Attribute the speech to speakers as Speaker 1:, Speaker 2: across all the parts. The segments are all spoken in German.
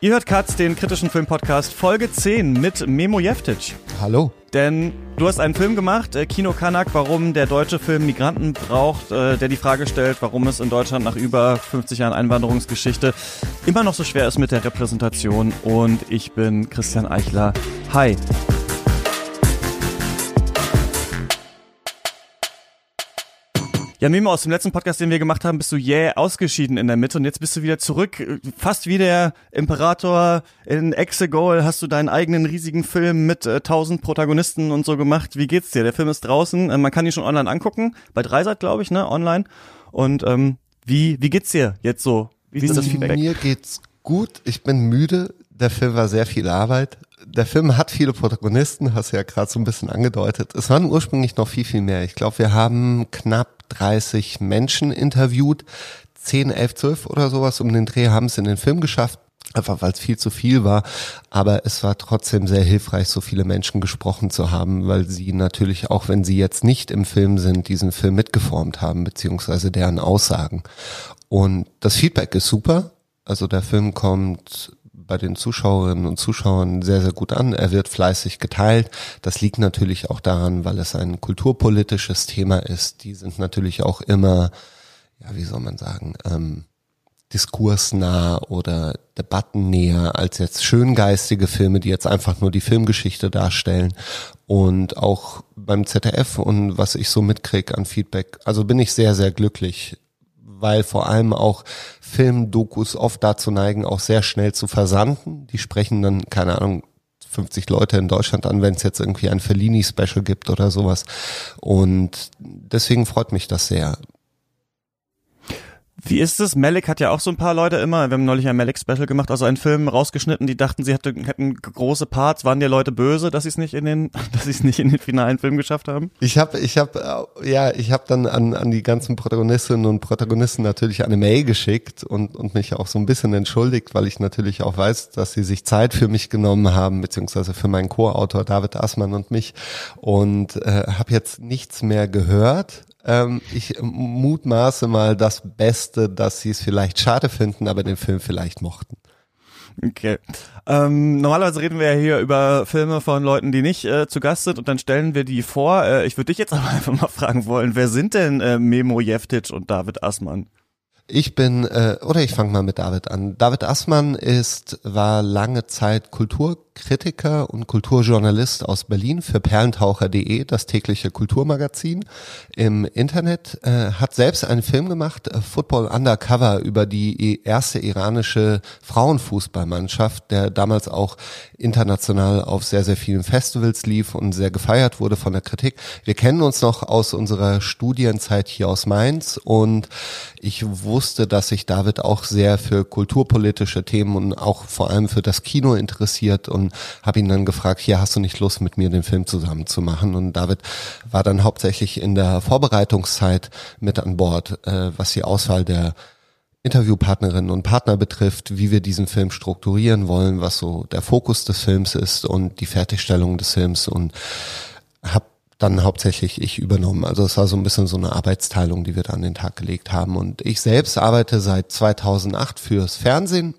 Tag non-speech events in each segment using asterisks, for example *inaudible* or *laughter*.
Speaker 1: Ihr hört Katz, den kritischen Filmpodcast Folge 10 mit Memo Jeftic.
Speaker 2: Hallo.
Speaker 1: Denn du hast einen Film gemacht, äh, Kino Kanak, warum der deutsche Film Migranten braucht, äh, der die Frage stellt, warum es in Deutschland nach über 50 Jahren Einwanderungsgeschichte immer noch so schwer ist mit der Repräsentation. Und ich bin Christian Eichler. Hi. Ja, Mimo, aus dem letzten Podcast, den wir gemacht haben, bist du jäh yeah ausgeschieden in der Mitte und jetzt bist du wieder zurück. Fast wie der Imperator in Exegol hast du deinen eigenen riesigen Film mit äh, tausend äh, Protagonisten und so gemacht. Wie geht's dir? Der Film ist draußen, äh, man kann ihn schon online angucken, bei Dreisat, glaube ich, ne, online. Und ähm, wie, wie geht's dir jetzt so?
Speaker 2: Wie ist das Feedback? Mir geht's gut, ich bin müde. Der Film war sehr viel Arbeit der Film hat viele Protagonisten, hast du ja gerade so ein bisschen angedeutet. Es waren ursprünglich noch viel, viel mehr. Ich glaube, wir haben knapp 30 Menschen interviewt. 10, 11, 12 oder sowas um den Dreh haben es in den Film geschafft. Einfach weil es viel zu viel war. Aber es war trotzdem sehr hilfreich, so viele Menschen gesprochen zu haben, weil sie natürlich, auch wenn sie jetzt nicht im Film sind, diesen Film mitgeformt haben, beziehungsweise deren Aussagen. Und das Feedback ist super. Also der Film kommt bei den Zuschauerinnen und Zuschauern sehr, sehr gut an. Er wird fleißig geteilt. Das liegt natürlich auch daran, weil es ein kulturpolitisches Thema ist. Die sind natürlich auch immer, ja, wie soll man sagen, ähm, diskursnah oder debattennäher als jetzt schöngeistige Filme, die jetzt einfach nur die Filmgeschichte darstellen. Und auch beim ZDF und was ich so mitkriege an Feedback, also bin ich sehr, sehr glücklich weil vor allem auch Filmdokus oft dazu neigen, auch sehr schnell zu versanden. Die sprechen dann, keine Ahnung, 50 Leute in Deutschland an, wenn es jetzt irgendwie ein Fellini-Special gibt oder sowas. Und deswegen freut mich das sehr.
Speaker 1: Wie ist es? Malik hat ja auch so ein paar Leute immer, wir haben neulich ein Malik-Special gemacht, also einen Film rausgeschnitten, die dachten, sie hätten, hätten große Parts. Waren die Leute böse, dass sie es nicht in den, *laughs* dass sie es nicht in den finalen Film geschafft haben?
Speaker 2: Ich habe, ich habe, ja, ich habe dann an, an die ganzen Protagonistinnen und Protagonisten natürlich eine Mail geschickt und, und mich auch so ein bisschen entschuldigt, weil ich natürlich auch weiß, dass sie sich Zeit für mich genommen haben, beziehungsweise für meinen Co-Autor David Assmann und mich und äh, habe jetzt nichts mehr gehört ähm, ich mutmaße mal das Beste, dass sie es vielleicht schade finden, aber den Film vielleicht mochten.
Speaker 1: Okay. Ähm, normalerweise reden wir ja hier über Filme von Leuten, die nicht äh, zu Gast sind und dann stellen wir die vor. Äh, ich würde dich jetzt *laughs* aber einfach mal fragen wollen, wer sind denn äh, Memo Jeftic und David Assmann?
Speaker 2: Ich bin, äh, oder ich fange mal mit David an. David Assmann ist, war lange Zeit Kulturkritiker und Kulturjournalist aus Berlin für perlentaucher.de, das tägliche Kulturmagazin im Internet, äh, hat selbst einen Film gemacht, äh, Football Undercover, über die erste iranische Frauenfußballmannschaft, der damals auch international auf sehr, sehr vielen Festivals lief und sehr gefeiert wurde von der Kritik. Wir kennen uns noch aus unserer Studienzeit hier aus Mainz und ich wusste, dass sich David auch sehr für kulturpolitische Themen und auch vor allem für das Kino interessiert und habe ihn dann gefragt, hier hast du nicht Lust mit mir den Film zusammen zu machen? Und David war dann hauptsächlich in der Vorbereitungszeit mit an Bord, äh, was die Auswahl der Interviewpartnerinnen und Partner betrifft, wie wir diesen Film strukturieren wollen, was so der Fokus des Films ist und die Fertigstellung des Films und habe dann hauptsächlich ich übernommen. Also es war so ein bisschen so eine Arbeitsteilung, die wir da an den Tag gelegt haben. Und ich selbst arbeite seit 2008 fürs Fernsehen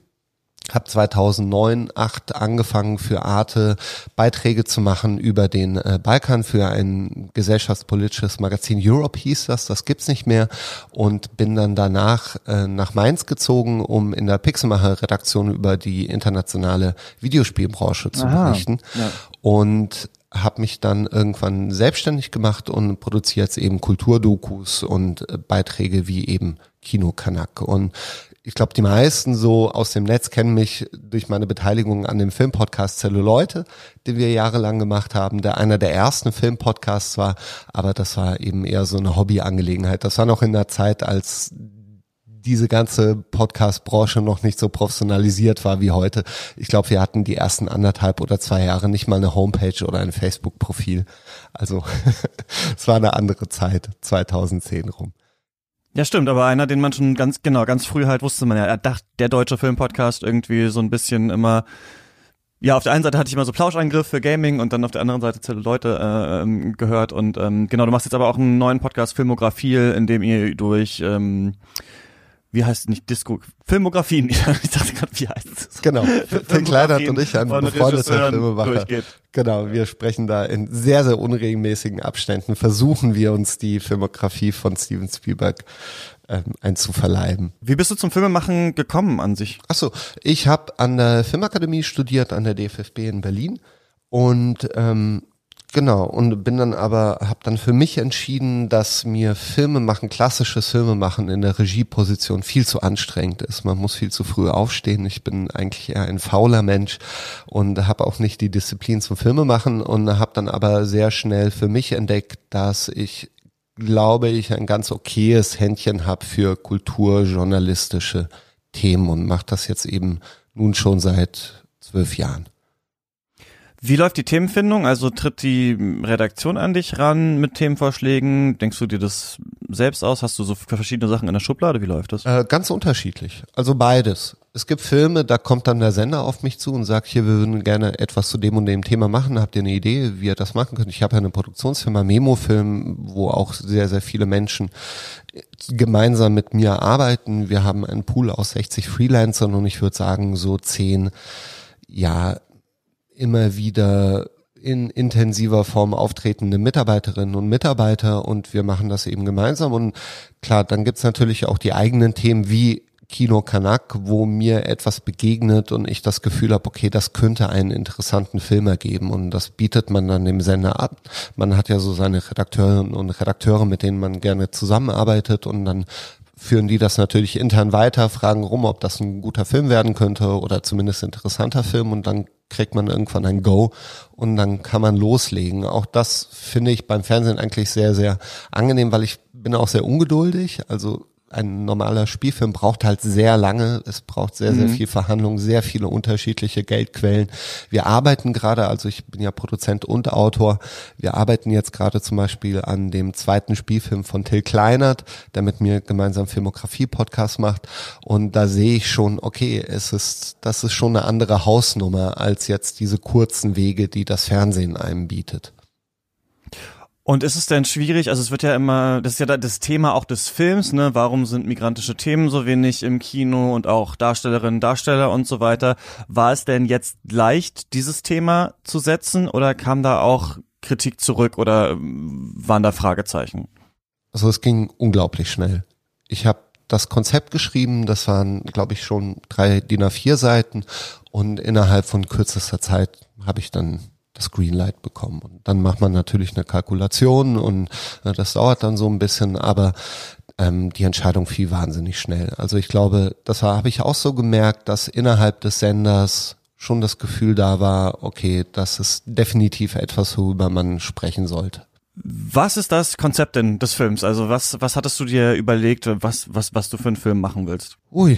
Speaker 2: habe 2009, 8 angefangen für Arte Beiträge zu machen über den äh, Balkan für ein gesellschaftspolitisches Magazin Europe hieß das, das gibt's nicht mehr und bin dann danach äh, nach Mainz gezogen, um in der Pixelmacher Redaktion über die internationale Videospielbranche zu Aha, berichten ja. und habe mich dann irgendwann selbstständig gemacht und produziere jetzt eben Kulturdokus und äh, Beiträge wie eben Kino Kanak. Und ich glaube, die meisten so aus dem Netz kennen mich durch meine Beteiligung an dem Filmpodcast Zelluleute, den wir jahrelang gemacht haben, der einer der ersten Filmpodcasts war, aber das war eben eher so eine Hobbyangelegenheit. Das war noch in der Zeit, als diese ganze Podcast-Branche noch nicht so professionalisiert war wie heute. Ich glaube, wir hatten die ersten anderthalb oder zwei Jahre nicht mal eine Homepage oder ein Facebook-Profil. Also *laughs* es war eine andere Zeit, 2010 rum.
Speaker 1: Ja, stimmt, aber einer, den man schon ganz, genau, ganz früh halt wusste man ja, er dachte, der deutsche Filmpodcast irgendwie so ein bisschen immer ja, auf der einen Seite hatte ich immer so Plauschangriff für Gaming und dann auf der anderen Seite zelle Leute äh, ähm, gehört und ähm, genau, du machst jetzt aber auch einen neuen Podcast Filmografie, in dem ihr durch ähm, wie heißt es nicht Disco, Filmografien. *laughs* Ich dachte gerade, wie heißt es?
Speaker 2: Genau. Phil Kleinert und ich, ein befreundeter Filmemacher.
Speaker 1: Durchgeht.
Speaker 2: Genau, wir sprechen da in sehr, sehr unregelmäßigen Abständen, versuchen wir uns die Filmografie von Steven Spielberg ähm, einzuverleiben.
Speaker 1: Wie bist du zum Filmemachen gekommen an sich?
Speaker 2: Achso, ich habe an der Filmakademie studiert, an der DFFB in Berlin und ähm, Genau, und bin dann aber, habe dann für mich entschieden, dass mir Filme machen, klassisches Filme machen in der Regieposition viel zu anstrengend ist. Man muss viel zu früh aufstehen. Ich bin eigentlich eher ein fauler Mensch und habe auch nicht die Disziplin zum Filme machen und habe dann aber sehr schnell für mich entdeckt, dass ich glaube ich ein ganz okayes Händchen habe für kulturjournalistische Themen und mache das jetzt eben nun schon seit zwölf Jahren.
Speaker 1: Wie läuft die Themenfindung? Also tritt die Redaktion an dich ran mit Themenvorschlägen? Denkst du dir das selbst aus? Hast du so verschiedene Sachen in der Schublade? Wie läuft das?
Speaker 2: Äh, ganz unterschiedlich. Also beides. Es gibt Filme, da kommt dann der Sender auf mich zu und sagt, hier, wir würden gerne etwas zu dem und dem Thema machen. Habt ihr eine Idee, wie ihr das machen könnt? Ich habe ja eine Produktionsfirma, Memo-Film, wo auch sehr, sehr viele Menschen gemeinsam mit mir arbeiten. Wir haben einen Pool aus 60 Freelancern und ich würde sagen, so zehn, ja, immer wieder in intensiver Form auftretende Mitarbeiterinnen und Mitarbeiter und wir machen das eben gemeinsam. Und klar, dann gibt's natürlich auch die eigenen Themen wie Kino Kanak, wo mir etwas begegnet und ich das Gefühl habe, okay, das könnte einen interessanten Film ergeben und das bietet man dann dem Sender ab. Man hat ja so seine Redakteurinnen und Redakteure, mit denen man gerne zusammenarbeitet und dann führen die das natürlich intern weiter, fragen rum, ob das ein guter Film werden könnte oder zumindest interessanter Film und dann kriegt man irgendwann ein Go und dann kann man loslegen. Auch das finde ich beim Fernsehen eigentlich sehr, sehr angenehm, weil ich bin auch sehr ungeduldig. Also ein normaler Spielfilm braucht halt sehr lange, es braucht sehr, sehr mhm. viel Verhandlung, sehr viele unterschiedliche Geldquellen. Wir arbeiten gerade, also ich bin ja Produzent und Autor, wir arbeiten jetzt gerade zum Beispiel an dem zweiten Spielfilm von Till Kleinert, der mit mir gemeinsam Filmografie-Podcast macht und da sehe ich schon, okay, es ist, das ist schon eine andere Hausnummer als jetzt diese kurzen Wege, die das Fernsehen einem bietet.
Speaker 1: Und ist es denn schwierig, also es wird ja immer, das ist ja das Thema auch des Films, ne? Warum sind migrantische Themen so wenig im Kino und auch Darstellerinnen, Darsteller und so weiter? War es denn jetzt leicht, dieses Thema zu setzen oder kam da auch Kritik zurück oder ähm, waren da Fragezeichen?
Speaker 2: Also es ging unglaublich schnell. Ich habe das Konzept geschrieben, das waren, glaube ich, schon drei DIN A4 Seiten und innerhalb von kürzester Zeit habe ich dann das Greenlight bekommen. Und dann macht man natürlich eine Kalkulation und äh, das dauert dann so ein bisschen, aber ähm, die Entscheidung fiel wahnsinnig schnell. Also ich glaube, das habe ich auch so gemerkt, dass innerhalb des Senders schon das Gefühl da war, okay, das ist definitiv etwas, worüber man sprechen sollte.
Speaker 1: Was ist das Konzept denn des Films? Also was, was hattest du dir überlegt, was, was, was du für einen Film machen willst?
Speaker 2: Ui,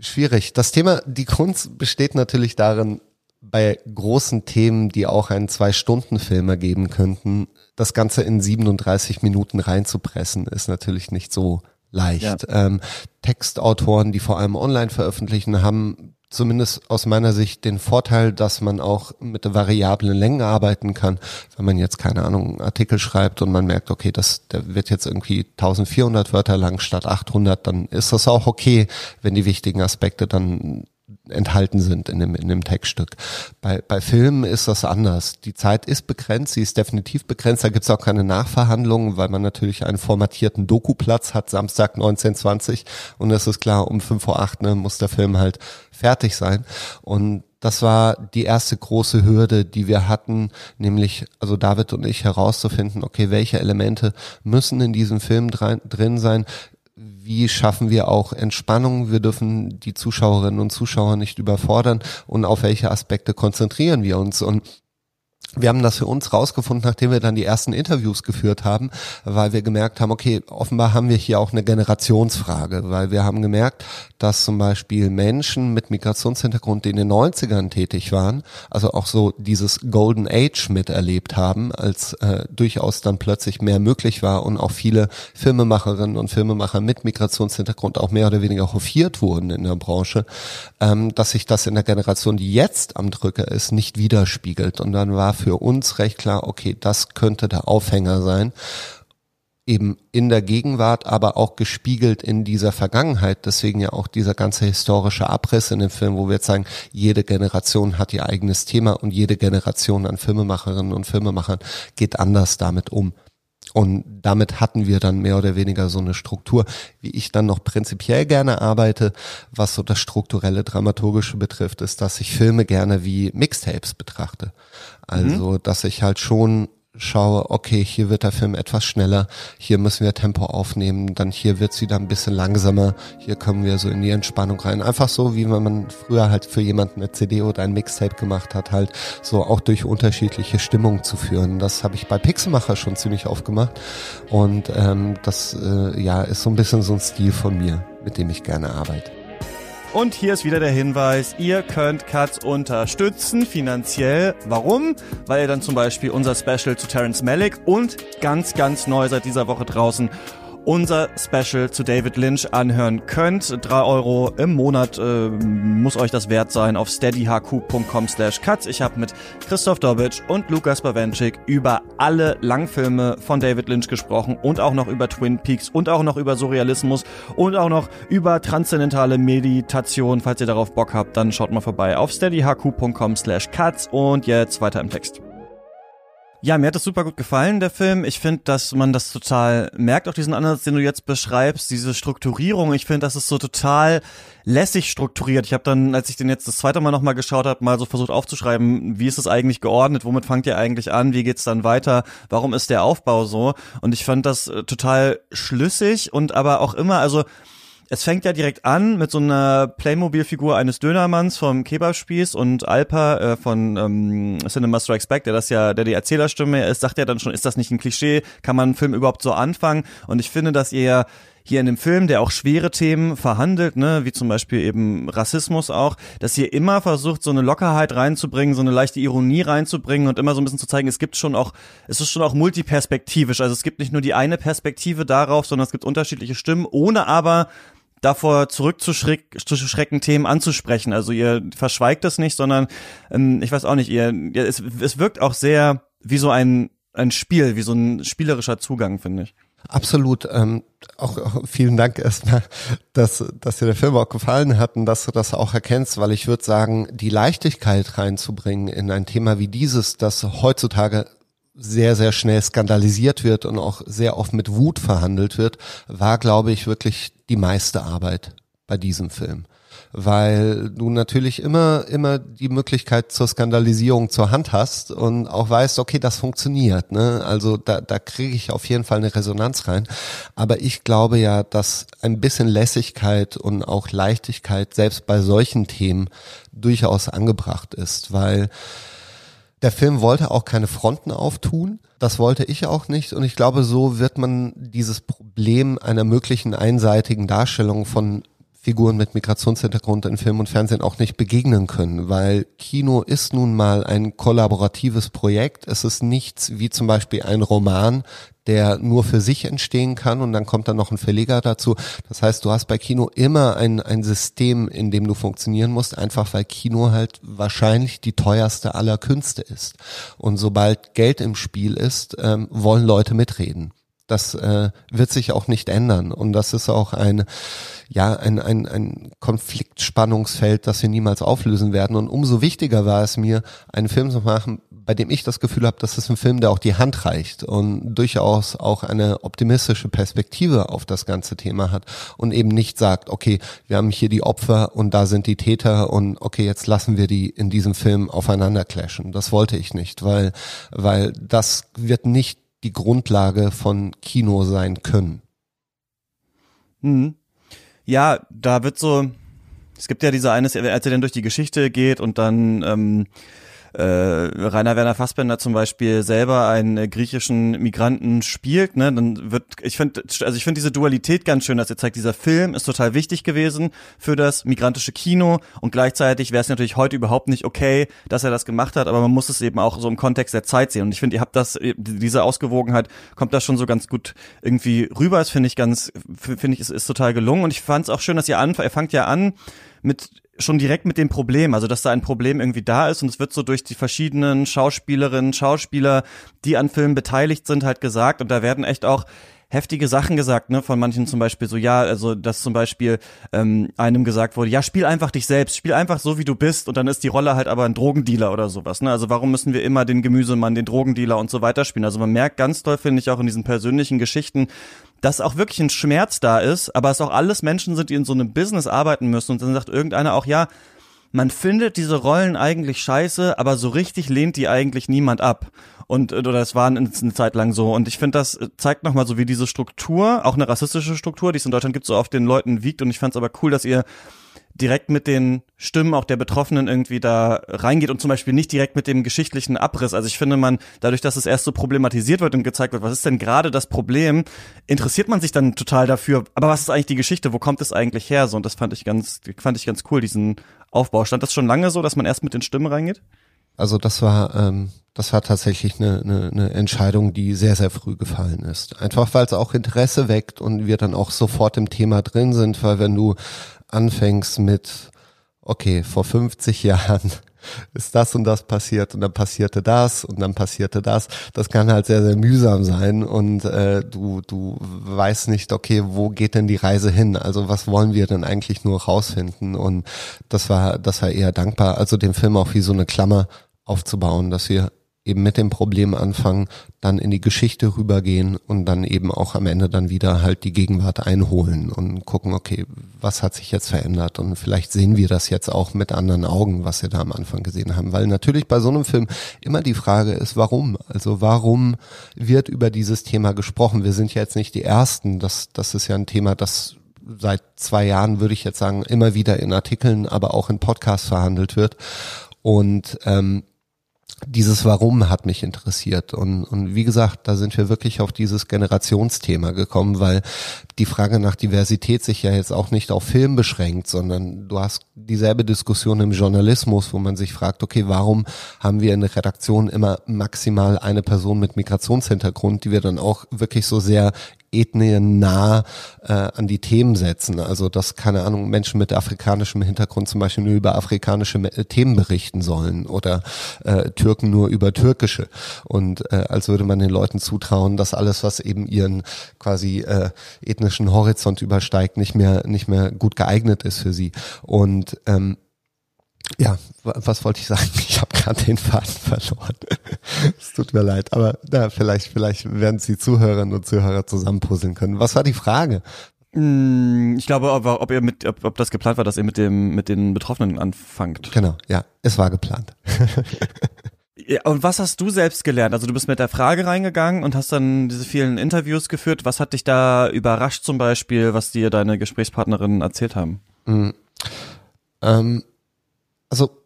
Speaker 2: schwierig. Das Thema, die Kunst besteht natürlich darin, bei großen Themen, die auch einen Zwei-Stunden-Film ergeben könnten, das Ganze in 37 Minuten reinzupressen, ist natürlich nicht so leicht. Ja. Ähm, Textautoren, die vor allem online veröffentlichen, haben zumindest aus meiner Sicht den Vorteil, dass man auch mit variablen Längen arbeiten kann. Wenn man jetzt keine Ahnung einen Artikel schreibt und man merkt, okay, das der wird jetzt irgendwie 1400 Wörter lang statt 800, dann ist das auch okay, wenn die wichtigen Aspekte dann enthalten sind in dem, in dem Textstück. Bei, bei Filmen ist das anders. Die Zeit ist begrenzt, sie ist definitiv begrenzt. Da gibt es auch keine Nachverhandlungen, weil man natürlich einen formatierten Dokuplatz hat, Samstag 1920. Und es ist klar, um fünf vor acht ne, muss der Film halt fertig sein. Und das war die erste große Hürde, die wir hatten, nämlich, also David und ich herauszufinden, okay, welche Elemente müssen in diesem Film drin sein, wie schaffen wir auch Entspannung? Wir dürfen die Zuschauerinnen und Zuschauer nicht überfordern und auf welche Aspekte konzentrieren wir uns? Und wir haben das für uns rausgefunden, nachdem wir dann die ersten Interviews geführt haben, weil wir gemerkt haben, okay, offenbar haben wir hier auch eine Generationsfrage, weil wir haben gemerkt, dass zum Beispiel Menschen mit Migrationshintergrund, die in den 90ern tätig waren, also auch so dieses Golden Age miterlebt haben, als äh, durchaus dann plötzlich mehr möglich war und auch viele Filmemacherinnen und Filmemacher mit Migrationshintergrund auch mehr oder weniger hofiert wurden in der Branche, ähm, dass sich das in der Generation, die jetzt am Drücker ist, nicht widerspiegelt. Und dann war für uns recht klar, okay, das könnte der Aufhänger sein. eben in der Gegenwart, aber auch gespiegelt in dieser Vergangenheit. Deswegen ja auch dieser ganze historische Abriss in dem Film, wo wir jetzt sagen, jede Generation hat ihr eigenes Thema und jede Generation an Filmemacherinnen und Filmemachern geht anders damit um. Und damit hatten wir dann mehr oder weniger so eine Struktur, wie ich dann noch prinzipiell gerne arbeite, was so das strukturelle Dramaturgische betrifft, ist, dass ich Filme gerne wie Mixtapes betrachte. Also, mhm. dass ich halt schon schaue, okay, hier wird der Film etwas schneller, hier müssen wir Tempo aufnehmen, dann hier wird's wieder ein bisschen langsamer, hier kommen wir so in die Entspannung rein. Einfach so, wie wenn man früher halt für jemanden eine CD oder ein Mixtape gemacht hat, halt so auch durch unterschiedliche Stimmungen zu führen. Das habe ich bei Pixelmacher schon ziemlich aufgemacht und ähm, das äh, ja ist so ein bisschen so ein Stil von mir, mit dem ich gerne arbeite.
Speaker 1: Und hier ist wieder der Hinweis, ihr könnt Katz unterstützen finanziell. Warum? Weil ihr dann zum Beispiel unser Special zu Terence Malick und ganz, ganz neu seit dieser Woche draußen unser Special zu David Lynch anhören könnt. Drei Euro im Monat äh, muss euch das wert sein auf steadyhq.com slash cuts. Ich habe mit Christoph Dobitsch und Lukas Bawenschik über alle Langfilme von David Lynch gesprochen und auch noch über Twin Peaks und auch noch über Surrealismus und auch noch über transzendentale Meditation. Falls ihr darauf Bock habt, dann schaut mal vorbei auf steadyhq.com slash cuts und jetzt weiter im Text. Ja, mir hat das super gut gefallen, der Film. Ich finde, dass man das total merkt, auch diesen Ansatz, den du jetzt beschreibst, diese Strukturierung. Ich finde, das ist so total lässig strukturiert. Ich habe dann, als ich den jetzt das zweite Mal nochmal geschaut habe, mal so versucht aufzuschreiben, wie ist es eigentlich geordnet, womit fangt ihr eigentlich an, wie geht's dann weiter, warum ist der Aufbau so? Und ich fand das äh, total schlüssig und aber auch immer, also es fängt ja direkt an mit so einer Playmobil-Figur eines Dönermanns vom Kebabspieß und Alpa äh, von ähm, Cinema Strikes Back, der das ja, der die Erzählerstimme ist, sagt ja dann schon, ist das nicht ein Klischee? Kann man einen Film überhaupt so anfangen? Und ich finde, dass ihr hier in dem Film, der auch schwere Themen verhandelt, ne, wie zum Beispiel eben Rassismus auch, dass ihr immer versucht, so eine Lockerheit reinzubringen, so eine leichte Ironie reinzubringen und immer so ein bisschen zu zeigen, es gibt schon auch, es ist schon auch multiperspektivisch. Also es gibt nicht nur die eine Perspektive darauf, sondern es gibt unterschiedliche Stimmen, ohne aber davor zurückzuschrecken, Themen anzusprechen. Also ihr verschweigt es nicht, sondern ähm, ich weiß auch nicht, ihr, ihr es, es wirkt auch sehr wie so ein, ein Spiel, wie so ein spielerischer Zugang, finde ich.
Speaker 2: Absolut. Ähm, auch, auch vielen Dank erstmal, dass, dass dir der Film auch gefallen hat und dass du das auch erkennst, weil ich würde sagen, die Leichtigkeit reinzubringen in ein Thema wie dieses, das heutzutage sehr, sehr schnell skandalisiert wird und auch sehr oft mit Wut verhandelt wird, war, glaube ich, wirklich die meiste Arbeit bei diesem Film. Weil du natürlich immer, immer die Möglichkeit zur Skandalisierung zur Hand hast und auch weißt, okay, das funktioniert. Ne? Also da, da kriege ich auf jeden Fall eine Resonanz rein. Aber ich glaube ja, dass ein bisschen Lässigkeit und auch Leichtigkeit selbst bei solchen Themen durchaus angebracht ist, weil der Film wollte auch keine Fronten auftun. Das wollte ich auch nicht. Und ich glaube, so wird man dieses Problem einer möglichen einseitigen Darstellung von Figuren mit Migrationshintergrund in Film und Fernsehen auch nicht begegnen können, weil Kino ist nun mal ein kollaboratives Projekt. Es ist nichts wie zum Beispiel ein Roman, der nur für sich entstehen kann und dann kommt dann noch ein Verleger dazu. Das heißt, du hast bei Kino immer ein, ein System, in dem du funktionieren musst, einfach weil Kino halt wahrscheinlich die teuerste aller Künste ist. Und sobald Geld im Spiel ist, ähm, wollen Leute mitreden. Das äh, wird sich auch nicht ändern. Und das ist auch ein, ja, ein, ein, ein Konfliktspannungsfeld, das wir niemals auflösen werden. Und umso wichtiger war es mir, einen Film zu machen, bei dem ich das Gefühl habe, das ist ein Film, der auch die Hand reicht und durchaus auch eine optimistische Perspektive auf das ganze Thema hat und eben nicht sagt, okay, wir haben hier die Opfer und da sind die Täter und okay, jetzt lassen wir die in diesem Film aufeinander clashen. Das wollte ich nicht, weil, weil das wird nicht die Grundlage von Kino sein können.
Speaker 1: Mhm. Ja, da wird so, es gibt ja diese eine, als er dann durch die Geschichte geht und dann ähm, äh, Rainer Werner Fassbender zum Beispiel selber einen äh, griechischen Migranten spielt, ne, dann wird, ich finde, also ich finde diese Dualität ganz schön, dass er zeigt, dieser Film ist total wichtig gewesen für das migrantische Kino und gleichzeitig wäre es natürlich heute überhaupt nicht okay, dass er das gemacht hat, aber man muss es eben auch so im Kontext der Zeit sehen und ich finde, ihr habt das, diese Ausgewogenheit kommt da schon so ganz gut irgendwie rüber, das finde ich ganz, finde ich, ist, ist total gelungen und ich fand es auch schön, dass ihr an, er fangt ja an mit schon direkt mit dem Problem, also dass da ein Problem irgendwie da ist und es wird so durch die verschiedenen Schauspielerinnen, Schauspieler, die an Filmen beteiligt sind, halt gesagt. Und da werden echt auch heftige Sachen gesagt, ne, von manchen zum Beispiel so, ja, also dass zum Beispiel ähm, einem gesagt wurde, ja, spiel einfach dich selbst, spiel einfach so, wie du bist und dann ist die Rolle halt aber ein Drogendealer oder sowas, ne? Also warum müssen wir immer den Gemüsemann, den Drogendealer und so weiter spielen? Also man merkt ganz doll, finde ich, auch in diesen persönlichen Geschichten, dass auch wirklich ein Schmerz da ist, aber es auch alles Menschen sind, die in so einem Business arbeiten müssen und dann sagt irgendeiner auch, ja, man findet diese Rollen eigentlich scheiße, aber so richtig lehnt die eigentlich niemand ab. Und oder es war eine, Zeit lang so. Und ich finde, das zeigt nochmal so, wie diese Struktur, auch eine rassistische Struktur, die es in Deutschland gibt, so auf den Leuten wiegt. Und ich fand es aber cool, dass ihr direkt mit den Stimmen auch der Betroffenen irgendwie da reingeht und zum Beispiel nicht direkt mit dem geschichtlichen Abriss. Also ich finde man, dadurch, dass es erst so problematisiert wird und gezeigt wird, was ist denn gerade das Problem, interessiert man sich dann total dafür, aber was ist eigentlich die Geschichte, wo kommt es eigentlich her? So, und das fand ich ganz, fand ich ganz cool, diesen Aufbau. Stand das schon lange so, dass man erst mit den Stimmen reingeht?
Speaker 2: Also das war, ähm, das war tatsächlich eine, eine, eine Entscheidung, die sehr, sehr früh gefallen ist. Einfach weil es auch Interesse weckt und wir dann auch sofort im Thema drin sind, weil wenn du anfängst mit, okay, vor 50 *laughs* Jahren ist das und das passiert und dann passierte das und dann passierte das. Das kann halt sehr, sehr mühsam sein und äh, du, du weißt nicht, okay, wo geht denn die Reise hin? Also was wollen wir denn eigentlich nur rausfinden? Und das war, das war eher dankbar, also den Film auch wie so eine Klammer aufzubauen, dass wir eben mit dem Problem anfangen, dann in die Geschichte rübergehen und dann eben auch am Ende dann wieder halt die Gegenwart einholen und gucken, okay, was hat sich jetzt verändert und vielleicht sehen wir das jetzt auch mit anderen Augen, was wir da am Anfang gesehen haben, weil natürlich bei so einem Film immer die Frage ist, warum? Also warum wird über dieses Thema gesprochen? Wir sind ja jetzt nicht die Ersten, das, das ist ja ein Thema, das seit zwei Jahren, würde ich jetzt sagen, immer wieder in Artikeln, aber auch in Podcasts verhandelt wird. Und ähm, dieses Warum hat mich interessiert. Und, und wie gesagt, da sind wir wirklich auf dieses Generationsthema gekommen, weil die Frage nach Diversität sich ja jetzt auch nicht auf Film beschränkt, sondern du hast dieselbe Diskussion im Journalismus, wo man sich fragt, okay, warum haben wir in der Redaktion immer maximal eine Person mit Migrationshintergrund, die wir dann auch wirklich so sehr ethniennah äh, an die Themen setzen. Also dass, keine Ahnung, Menschen mit afrikanischem Hintergrund zum Beispiel nur über afrikanische äh, Themen berichten sollen oder äh, Türken nur über türkische. Und äh, als würde man den Leuten zutrauen, dass alles, was eben ihren quasi äh, ethnischen Horizont übersteigt, nicht mehr, nicht mehr gut geeignet ist für sie. Und ähm, ja, was wollte ich sagen? Ich habe gerade den Faden verloren. *laughs* es tut mir leid, aber na, vielleicht, vielleicht werden es die Zuhörerinnen und Zuhörer zusammenpuzzeln können. Was war die Frage?
Speaker 1: Mm, ich glaube, ob, ob ihr mit, ob, ob das geplant war, dass ihr mit dem, mit den Betroffenen anfangt.
Speaker 2: Genau, ja, es war geplant. *laughs*
Speaker 1: Ja, und was hast du selbst gelernt? Also du bist mit der Frage reingegangen und hast dann diese vielen Interviews geführt. Was hat dich da überrascht zum Beispiel, was dir deine Gesprächspartnerinnen erzählt haben?
Speaker 2: Mhm. Ähm, also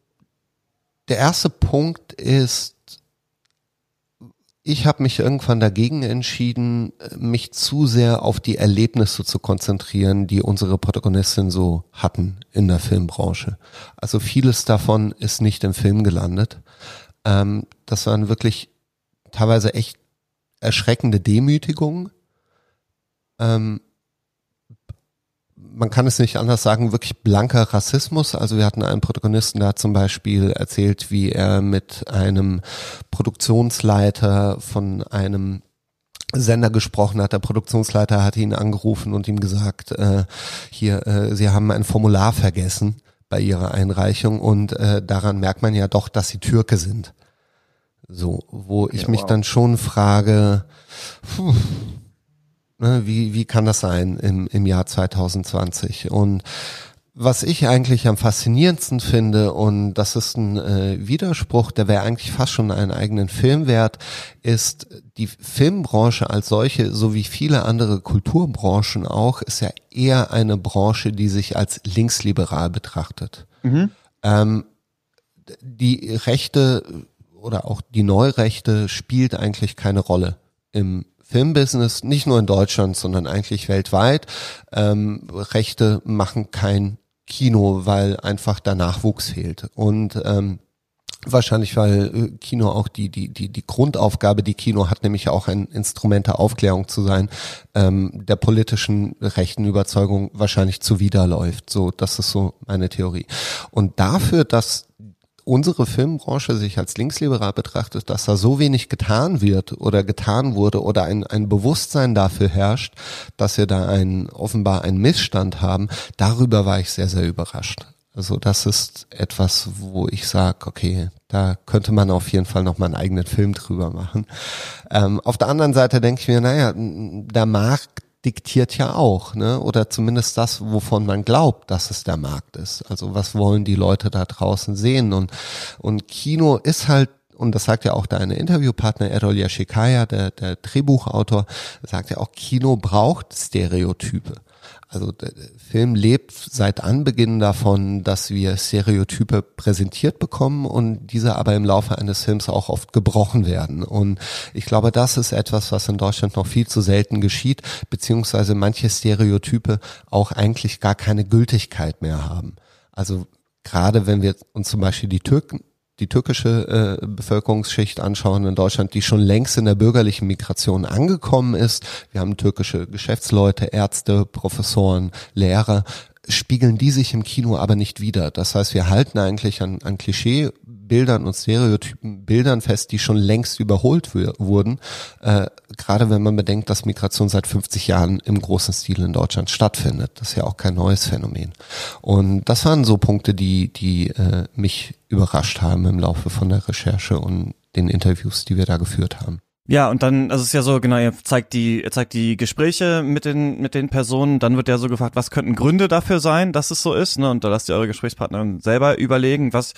Speaker 2: der erste Punkt ist, ich habe mich irgendwann dagegen entschieden, mich zu sehr auf die Erlebnisse zu konzentrieren, die unsere Protagonistin so hatten in der Filmbranche. Also vieles davon ist nicht im Film gelandet. Ähm, das waren wirklich teilweise echt erschreckende Demütigungen. Ähm, man kann es nicht anders sagen, wirklich blanker Rassismus. Also wir hatten einen Protagonisten, der hat zum Beispiel erzählt, wie er mit einem Produktionsleiter von einem Sender gesprochen hat. Der Produktionsleiter hat ihn angerufen und ihm gesagt, äh, hier, äh, Sie haben ein Formular vergessen bei Ihrer Einreichung und äh, daran merkt man ja doch, dass Sie Türke sind. So, wo ich ja, mich wow. dann schon frage, puh, wie, wie kann das sein im, im Jahr 2020? Und was ich eigentlich am faszinierendsten finde, und das ist ein äh, Widerspruch, der wäre eigentlich fast schon einen eigenen Film wert, ist die Filmbranche als solche, so wie viele andere Kulturbranchen auch, ist ja eher eine Branche, die sich als linksliberal betrachtet. Mhm. Ähm, die Rechte oder auch die Neurechte spielt eigentlich keine Rolle im Filmbusiness, nicht nur in Deutschland, sondern eigentlich weltweit. Ähm, Rechte machen kein Kino, weil einfach der Nachwuchs fehlt. Und ähm, Wahrscheinlich, weil äh, Kino auch die, die, die, die Grundaufgabe, die Kino hat, nämlich auch ein Instrument der Aufklärung zu sein, ähm, der politischen rechten Überzeugung wahrscheinlich zuwiderläuft. So, das ist so meine Theorie. Und dafür, dass unsere Filmbranche sich als linksliberal betrachtet, dass da so wenig getan wird oder getan wurde oder ein, ein Bewusstsein dafür herrscht, dass wir da ein, offenbar einen Missstand haben, darüber war ich sehr, sehr überrascht. Also das ist etwas, wo ich sage, okay, da könnte man auf jeden Fall noch mal einen eigenen Film drüber machen. Ähm, auf der anderen Seite denke ich mir, naja, der Markt diktiert ja auch, ne? Oder zumindest das, wovon man glaubt, dass es der Markt ist. Also was wollen die Leute da draußen sehen? Und, und Kino ist halt und das sagt ja auch deine Interviewpartner Errol Yashikaya, der, der Drehbuchautor, sagt ja auch, Kino braucht Stereotype. Also der Film lebt seit Anbeginn davon, dass wir Stereotype präsentiert bekommen und diese aber im Laufe eines Films auch oft gebrochen werden. Und ich glaube, das ist etwas, was in Deutschland noch viel zu selten geschieht, beziehungsweise manche Stereotype auch eigentlich gar keine Gültigkeit mehr haben. Also gerade wenn wir uns zum Beispiel die Türken die türkische äh, Bevölkerungsschicht anschauen in Deutschland, die schon längst in der bürgerlichen Migration angekommen ist. Wir haben türkische Geschäftsleute, Ärzte, Professoren, Lehrer, spiegeln die sich im Kino aber nicht wieder. Das heißt, wir halten eigentlich an, an Klischeebildern und Stereotypen Bildern fest, die schon längst überholt wurden. Äh, gerade wenn man bedenkt, dass Migration seit 50 Jahren im großen Stil in Deutschland stattfindet. Das ist ja auch kein neues Phänomen. Und das waren so Punkte, die, die äh, mich überrascht haben im Laufe von der Recherche und den Interviews, die wir da geführt haben.
Speaker 1: Ja, und dann, also es ist ja so, genau, ihr zeigt die, ihr zeigt die Gespräche mit den, mit den Personen, dann wird ja so gefragt, was könnten Gründe dafür sein, dass es so ist, ne? Und da lasst ihr eure Gesprächspartnerin selber überlegen, was,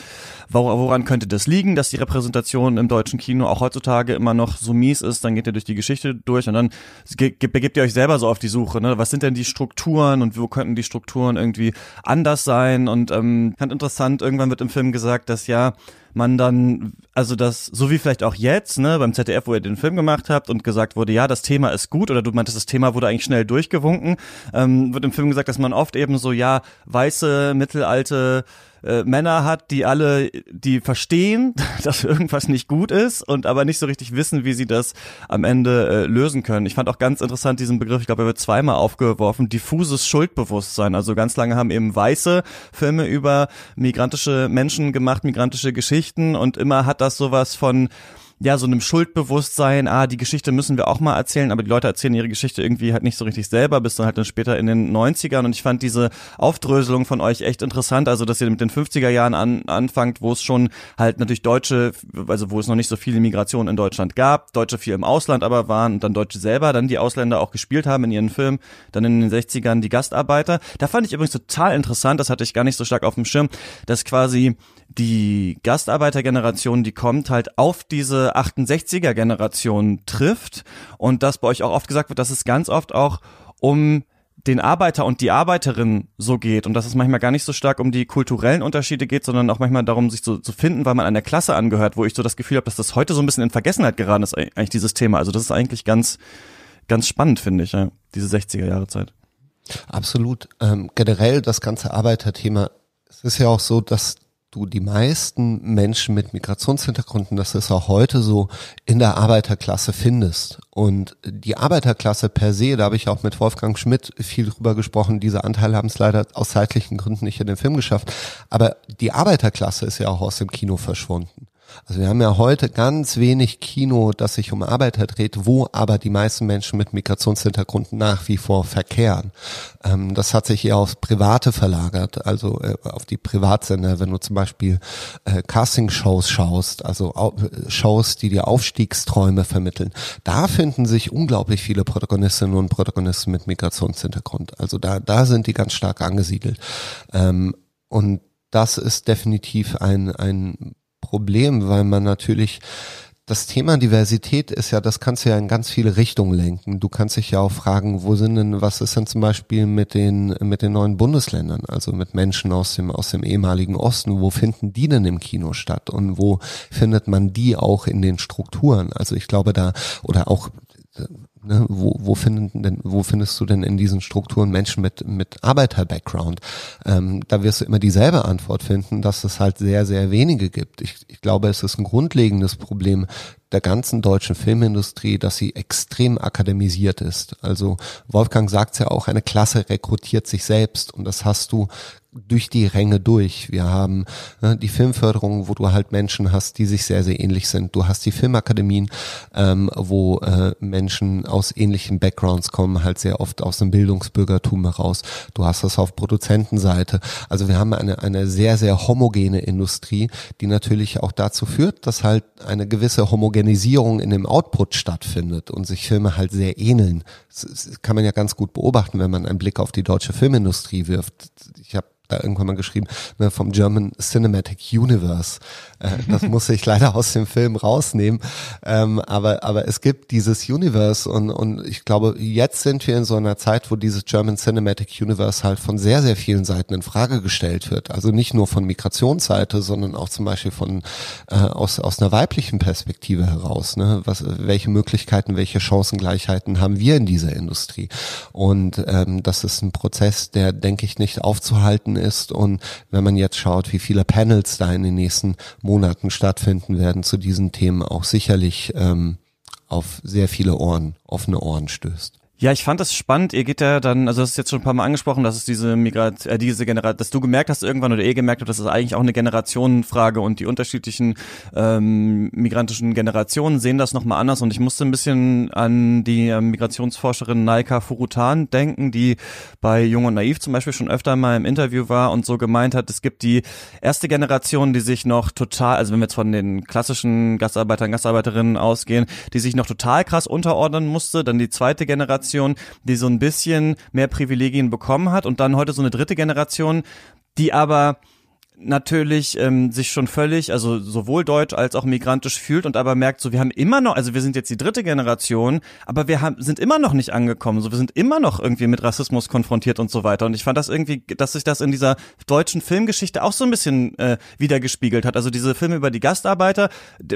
Speaker 1: woran könnte das liegen, dass die Repräsentation im deutschen Kino auch heutzutage immer noch so mies ist, dann geht ihr durch die Geschichte durch und dann begebt ihr euch selber so auf die Suche, ne? Was sind denn die Strukturen und wo könnten die Strukturen irgendwie anders sein? Und ähm, ganz interessant, irgendwann wird im Film gesagt, dass ja, man dann, also das, so wie vielleicht auch jetzt, ne, beim ZDF, wo ihr den Film gemacht habt und gesagt wurde, ja, das Thema ist gut oder du meintest, das Thema wurde eigentlich schnell durchgewunken, ähm, wird im Film gesagt, dass man oft eben so, ja, weiße, mittelalte äh, Männer hat, die alle, die verstehen, *laughs* dass irgendwas nicht gut ist und aber nicht so richtig wissen, wie sie das am Ende äh, lösen können. Ich fand auch ganz interessant diesen Begriff, ich glaube, er wird zweimal aufgeworfen, diffuses Schuldbewusstsein. Also ganz lange haben eben weiße Filme über migrantische Menschen gemacht, migrantische Geschichten und immer hat das sowas von ja, so einem Schuldbewusstsein, ah, die Geschichte müssen wir auch mal erzählen, aber die Leute erzählen ihre Geschichte irgendwie halt nicht so richtig selber, bis dann halt dann später in den 90ern und ich fand diese Aufdröselung von euch echt interessant, also dass ihr mit den 50er Jahren an, anfangt, wo es schon halt natürlich Deutsche, also wo es noch nicht so viele Migration in Deutschland gab, Deutsche viel im Ausland aber waren und dann Deutsche selber, dann die Ausländer auch gespielt haben in ihren Filmen, dann in den 60ern die Gastarbeiter. Da fand ich übrigens total interessant, das hatte ich gar nicht so stark auf dem Schirm, dass quasi die Gastarbeitergeneration, die kommt, halt auf diese 68er Generation trifft und dass bei euch auch oft gesagt wird, dass es ganz oft auch um den Arbeiter und die Arbeiterin so geht und dass es manchmal gar nicht so stark um die kulturellen Unterschiede geht, sondern auch manchmal darum, sich zu, zu finden, weil man einer Klasse angehört, wo ich so das Gefühl habe, dass das heute so ein bisschen in Vergessenheit geraten ist, eigentlich dieses Thema. Also das ist eigentlich ganz, ganz spannend, finde ich, ja, diese 60er Jahre Zeit.
Speaker 2: Absolut. Ähm, generell das ganze Arbeiterthema, es ist ja auch so, dass du die meisten Menschen mit Migrationshintergründen, das ist auch heute so, in der Arbeiterklasse findest. Und die Arbeiterklasse per se, da habe ich auch mit Wolfgang Schmidt viel drüber gesprochen, diese Anteile haben es leider aus zeitlichen Gründen nicht in den Film geschafft, aber die Arbeiterklasse ist ja auch aus dem Kino verschwunden. Also wir haben ja heute ganz wenig Kino, das sich um Arbeiter dreht, wo aber die meisten Menschen mit Migrationshintergrund nach wie vor verkehren. Ähm, das hat sich eher aufs Private verlagert, also äh, auf die Privatsender, wenn du zum Beispiel äh, Casting-Shows schaust, also äh, Shows, die dir Aufstiegsträume vermitteln. Da finden sich unglaublich viele Protagonistinnen und Protagonisten mit Migrationshintergrund. Also da, da sind die ganz stark angesiedelt. Ähm, und das ist definitiv ein, ein Problem, weil man natürlich das Thema Diversität ist ja, das kannst du ja in ganz viele Richtungen lenken. Du kannst dich ja auch fragen, wo sind denn, was ist denn zum Beispiel mit den, mit den neuen Bundesländern, also mit Menschen aus dem, aus dem ehemaligen Osten, wo finden die denn im Kino statt und wo findet man die auch in den Strukturen? Also ich glaube da, oder auch Ne, wo, wo, finden denn, wo findest du denn in diesen Strukturen Menschen mit, mit Arbeiter-Background? Ähm, da wirst du immer dieselbe Antwort finden, dass es halt sehr, sehr wenige gibt. Ich, ich glaube, es ist ein grundlegendes Problem, der ganzen deutschen Filmindustrie, dass sie extrem akademisiert ist. Also Wolfgang sagt ja auch, eine Klasse rekrutiert sich selbst und das hast du durch die Ränge durch. Wir haben äh, die Filmförderung, wo du halt Menschen hast, die sich sehr, sehr ähnlich sind. Du hast die Filmakademien, ähm, wo äh, Menschen aus ähnlichen Backgrounds kommen, halt sehr oft aus dem Bildungsbürgertum heraus. Du hast das auf Produzentenseite. Also wir haben eine, eine sehr, sehr homogene Industrie, die natürlich auch dazu führt, dass halt eine gewisse Homogenisierung in dem Output stattfindet und sich Filme halt sehr ähneln. Das, kann man ja ganz gut beobachten, wenn man einen Blick auf die deutsche Filmindustrie wirft. Ich habe da irgendwann mal geschrieben, ne, vom German Cinematic Universe. Äh, das muss ich leider aus dem Film rausnehmen. Ähm, aber, aber es gibt dieses Universe und, und ich glaube, jetzt sind wir in so einer Zeit, wo dieses German Cinematic Universe halt von sehr, sehr vielen Seiten in Frage gestellt wird. Also nicht nur von Migrationsseite, sondern auch zum Beispiel von äh, aus, aus einer weiblichen Perspektive heraus. Ne? Was, welche Möglichkeiten, welche Chancengleichheiten haben wir in dieser Industrie? Und ähm, das ist ein Prozess, der, denke ich, nicht aufzuhalten ist. Und wenn man jetzt schaut, wie viele Panels da in den nächsten Monaten stattfinden werden zu diesen Themen, auch sicherlich ähm, auf sehr viele Ohren, offene Ohren stößt.
Speaker 1: Ja, ich fand das spannend. Ihr geht ja dann, also das ist jetzt schon ein paar Mal angesprochen, dass es diese Migrat, äh, diese Generation, dass du gemerkt hast irgendwann oder ihr gemerkt habt, dass es eigentlich auch eine Generationenfrage und die unterschiedlichen ähm, migrantischen Generationen sehen das nochmal anders. Und ich musste ein bisschen an die äh, Migrationsforscherin Naika Furutan denken, die bei Jung und Naiv zum Beispiel schon öfter mal im Interview war und so gemeint hat, es gibt die erste Generation, die sich noch total, also wenn wir jetzt von den klassischen Gastarbeitern, Gastarbeiterinnen ausgehen, die sich noch total krass unterordnen musste, dann die zweite Generation Generation, die so ein bisschen mehr Privilegien bekommen hat und dann heute so eine dritte Generation, die aber natürlich ähm, sich schon völlig, also sowohl deutsch als auch migrantisch fühlt und aber merkt, so wir haben immer noch, also wir sind jetzt die dritte Generation, aber wir haben, sind immer noch nicht angekommen, so wir sind immer noch irgendwie mit Rassismus konfrontiert und so weiter. Und ich fand das irgendwie, dass sich das in dieser deutschen Filmgeschichte auch so ein bisschen äh, wiedergespiegelt hat. Also diese Filme über die Gastarbeiter,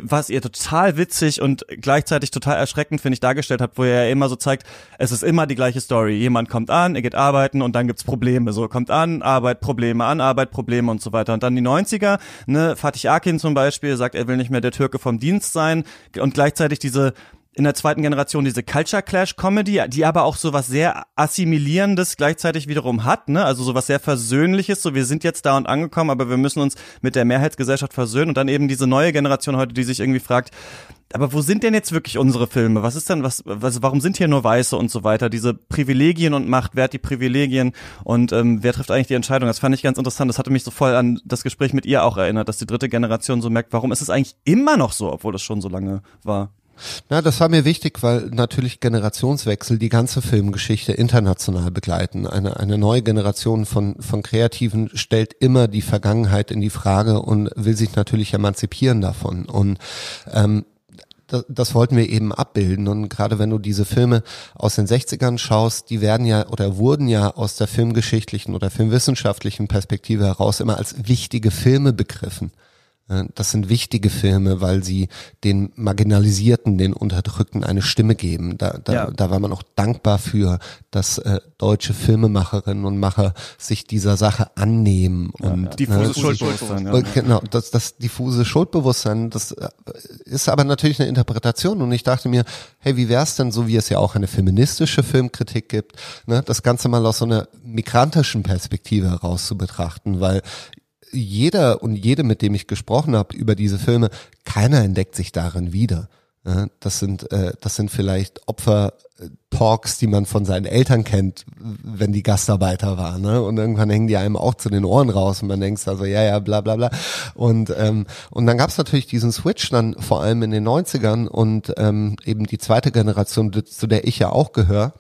Speaker 1: was ihr total witzig und gleichzeitig total erschreckend, finde ich, dargestellt habt, wo ihr ja immer so zeigt, es ist immer die gleiche Story. Jemand kommt an, er geht arbeiten und dann gibt's Probleme. So kommt an, Arbeit, Probleme, an, Arbeit, Probleme und so weiter weiter. Und dann die 90er, ne, Fatih Akin zum Beispiel sagt, er will nicht mehr der Türke vom Dienst sein und gleichzeitig diese in der zweiten Generation diese Culture Clash Comedy, die aber auch so was sehr assimilierendes gleichzeitig wiederum hat, ne? Also so was sehr versöhnliches, so wir sind jetzt da und angekommen, aber wir müssen uns mit der Mehrheitsgesellschaft versöhnen und dann eben diese neue Generation heute, die sich irgendwie fragt, aber wo sind denn jetzt wirklich unsere Filme? Was ist denn, was, was warum sind hier nur Weiße und so weiter? Diese Privilegien und Macht, wer hat die Privilegien und ähm, wer trifft eigentlich die Entscheidung? Das fand ich ganz interessant. Das hatte mich so voll an das Gespräch mit ihr auch erinnert, dass die dritte Generation so merkt, warum ist es eigentlich immer noch so, obwohl das schon so lange war?
Speaker 2: Na, das war mir wichtig, weil natürlich Generationswechsel die ganze Filmgeschichte international begleiten. Eine, eine neue Generation von, von Kreativen stellt immer die Vergangenheit in die Frage und will sich natürlich emanzipieren davon. Und ähm, das, das wollten wir eben abbilden. Und gerade wenn du diese Filme aus den 60ern schaust, die werden ja oder wurden ja aus der filmgeschichtlichen oder filmwissenschaftlichen Perspektive heraus immer als wichtige Filme begriffen. Das sind wichtige Filme, weil sie den Marginalisierten, den Unterdrückten eine Stimme geben. Da, da, ja. da war man auch dankbar für, dass äh, deutsche Filmemacherinnen und Macher sich dieser Sache annehmen. Ja, und,
Speaker 1: diffuse ne, Schuldbewusstsein. Ja.
Speaker 2: Genau, das, das diffuse Schuldbewusstsein, das äh, ist aber natürlich eine Interpretation. Und ich dachte mir, hey, wie wär's denn, so wie es ja auch eine feministische Filmkritik gibt, ne, das Ganze mal aus so einer migrantischen Perspektive heraus zu betrachten, weil jeder und jede, mit dem ich gesprochen habe über diese Filme, keiner entdeckt sich darin wieder. Das sind, äh, das sind vielleicht Opfer-Talks, die man von seinen Eltern kennt, wenn die Gastarbeiter waren. Ne? Und irgendwann hängen die einem auch zu den Ohren raus und man denkt also, ja, ja, bla bla bla. Und, ähm, und dann gab es natürlich diesen Switch dann vor allem in den 90ern und ähm, eben die zweite Generation, zu der ich ja auch gehöre,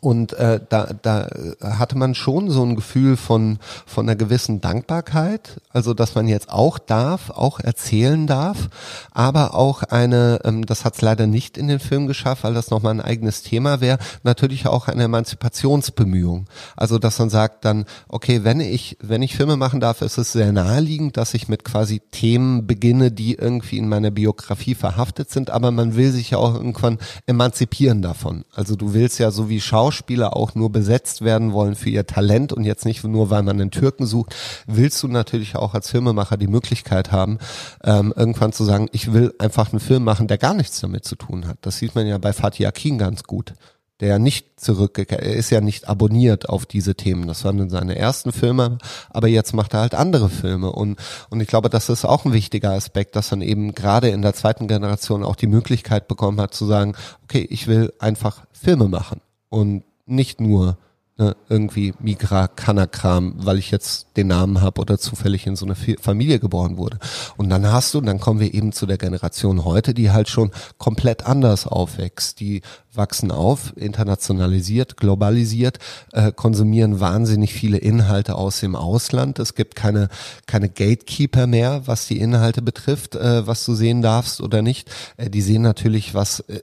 Speaker 2: und äh, da, da hatte man schon so ein Gefühl von, von einer gewissen Dankbarkeit, also dass man jetzt auch darf, auch erzählen darf, aber auch eine, ähm, das hat es leider nicht in den Film geschafft, weil das nochmal ein eigenes Thema wäre, natürlich auch eine Emanzipationsbemühung. Also dass man sagt dann, okay, wenn ich, wenn ich Filme machen darf, ist es sehr naheliegend, dass ich mit quasi Themen beginne, die irgendwie in meiner Biografie verhaftet sind, aber man will sich ja auch irgendwann emanzipieren davon. Also du willst ja so wie Schauspieler Schauspieler auch nur besetzt werden wollen für ihr Talent und jetzt nicht nur, weil man einen Türken sucht, willst du natürlich auch als Filmemacher die Möglichkeit haben, ähm, irgendwann zu sagen, ich will einfach einen Film machen, der gar nichts damit zu tun hat. Das sieht man ja bei Fatih Akin ganz gut der nicht zurückgekehrt, er ist ja nicht abonniert auf diese Themen. Das waren seine ersten Filme, aber jetzt macht er halt andere Filme und, und ich glaube, das ist auch ein wichtiger Aspekt, dass man eben gerade in der zweiten Generation auch die Möglichkeit bekommen hat zu sagen, okay, ich will einfach Filme machen und nicht nur ne, irgendwie Migra Kanakram, weil ich jetzt den Namen habe oder zufällig in so eine Familie geboren wurde. Und dann hast du, dann kommen wir eben zu der Generation heute, die halt schon komplett anders aufwächst. Die wachsen auf, internationalisiert, globalisiert, äh, konsumieren wahnsinnig viele Inhalte aus dem Ausland. Es gibt keine, keine Gatekeeper mehr, was die Inhalte betrifft, äh, was du sehen darfst oder nicht. Äh, die sehen natürlich, was äh,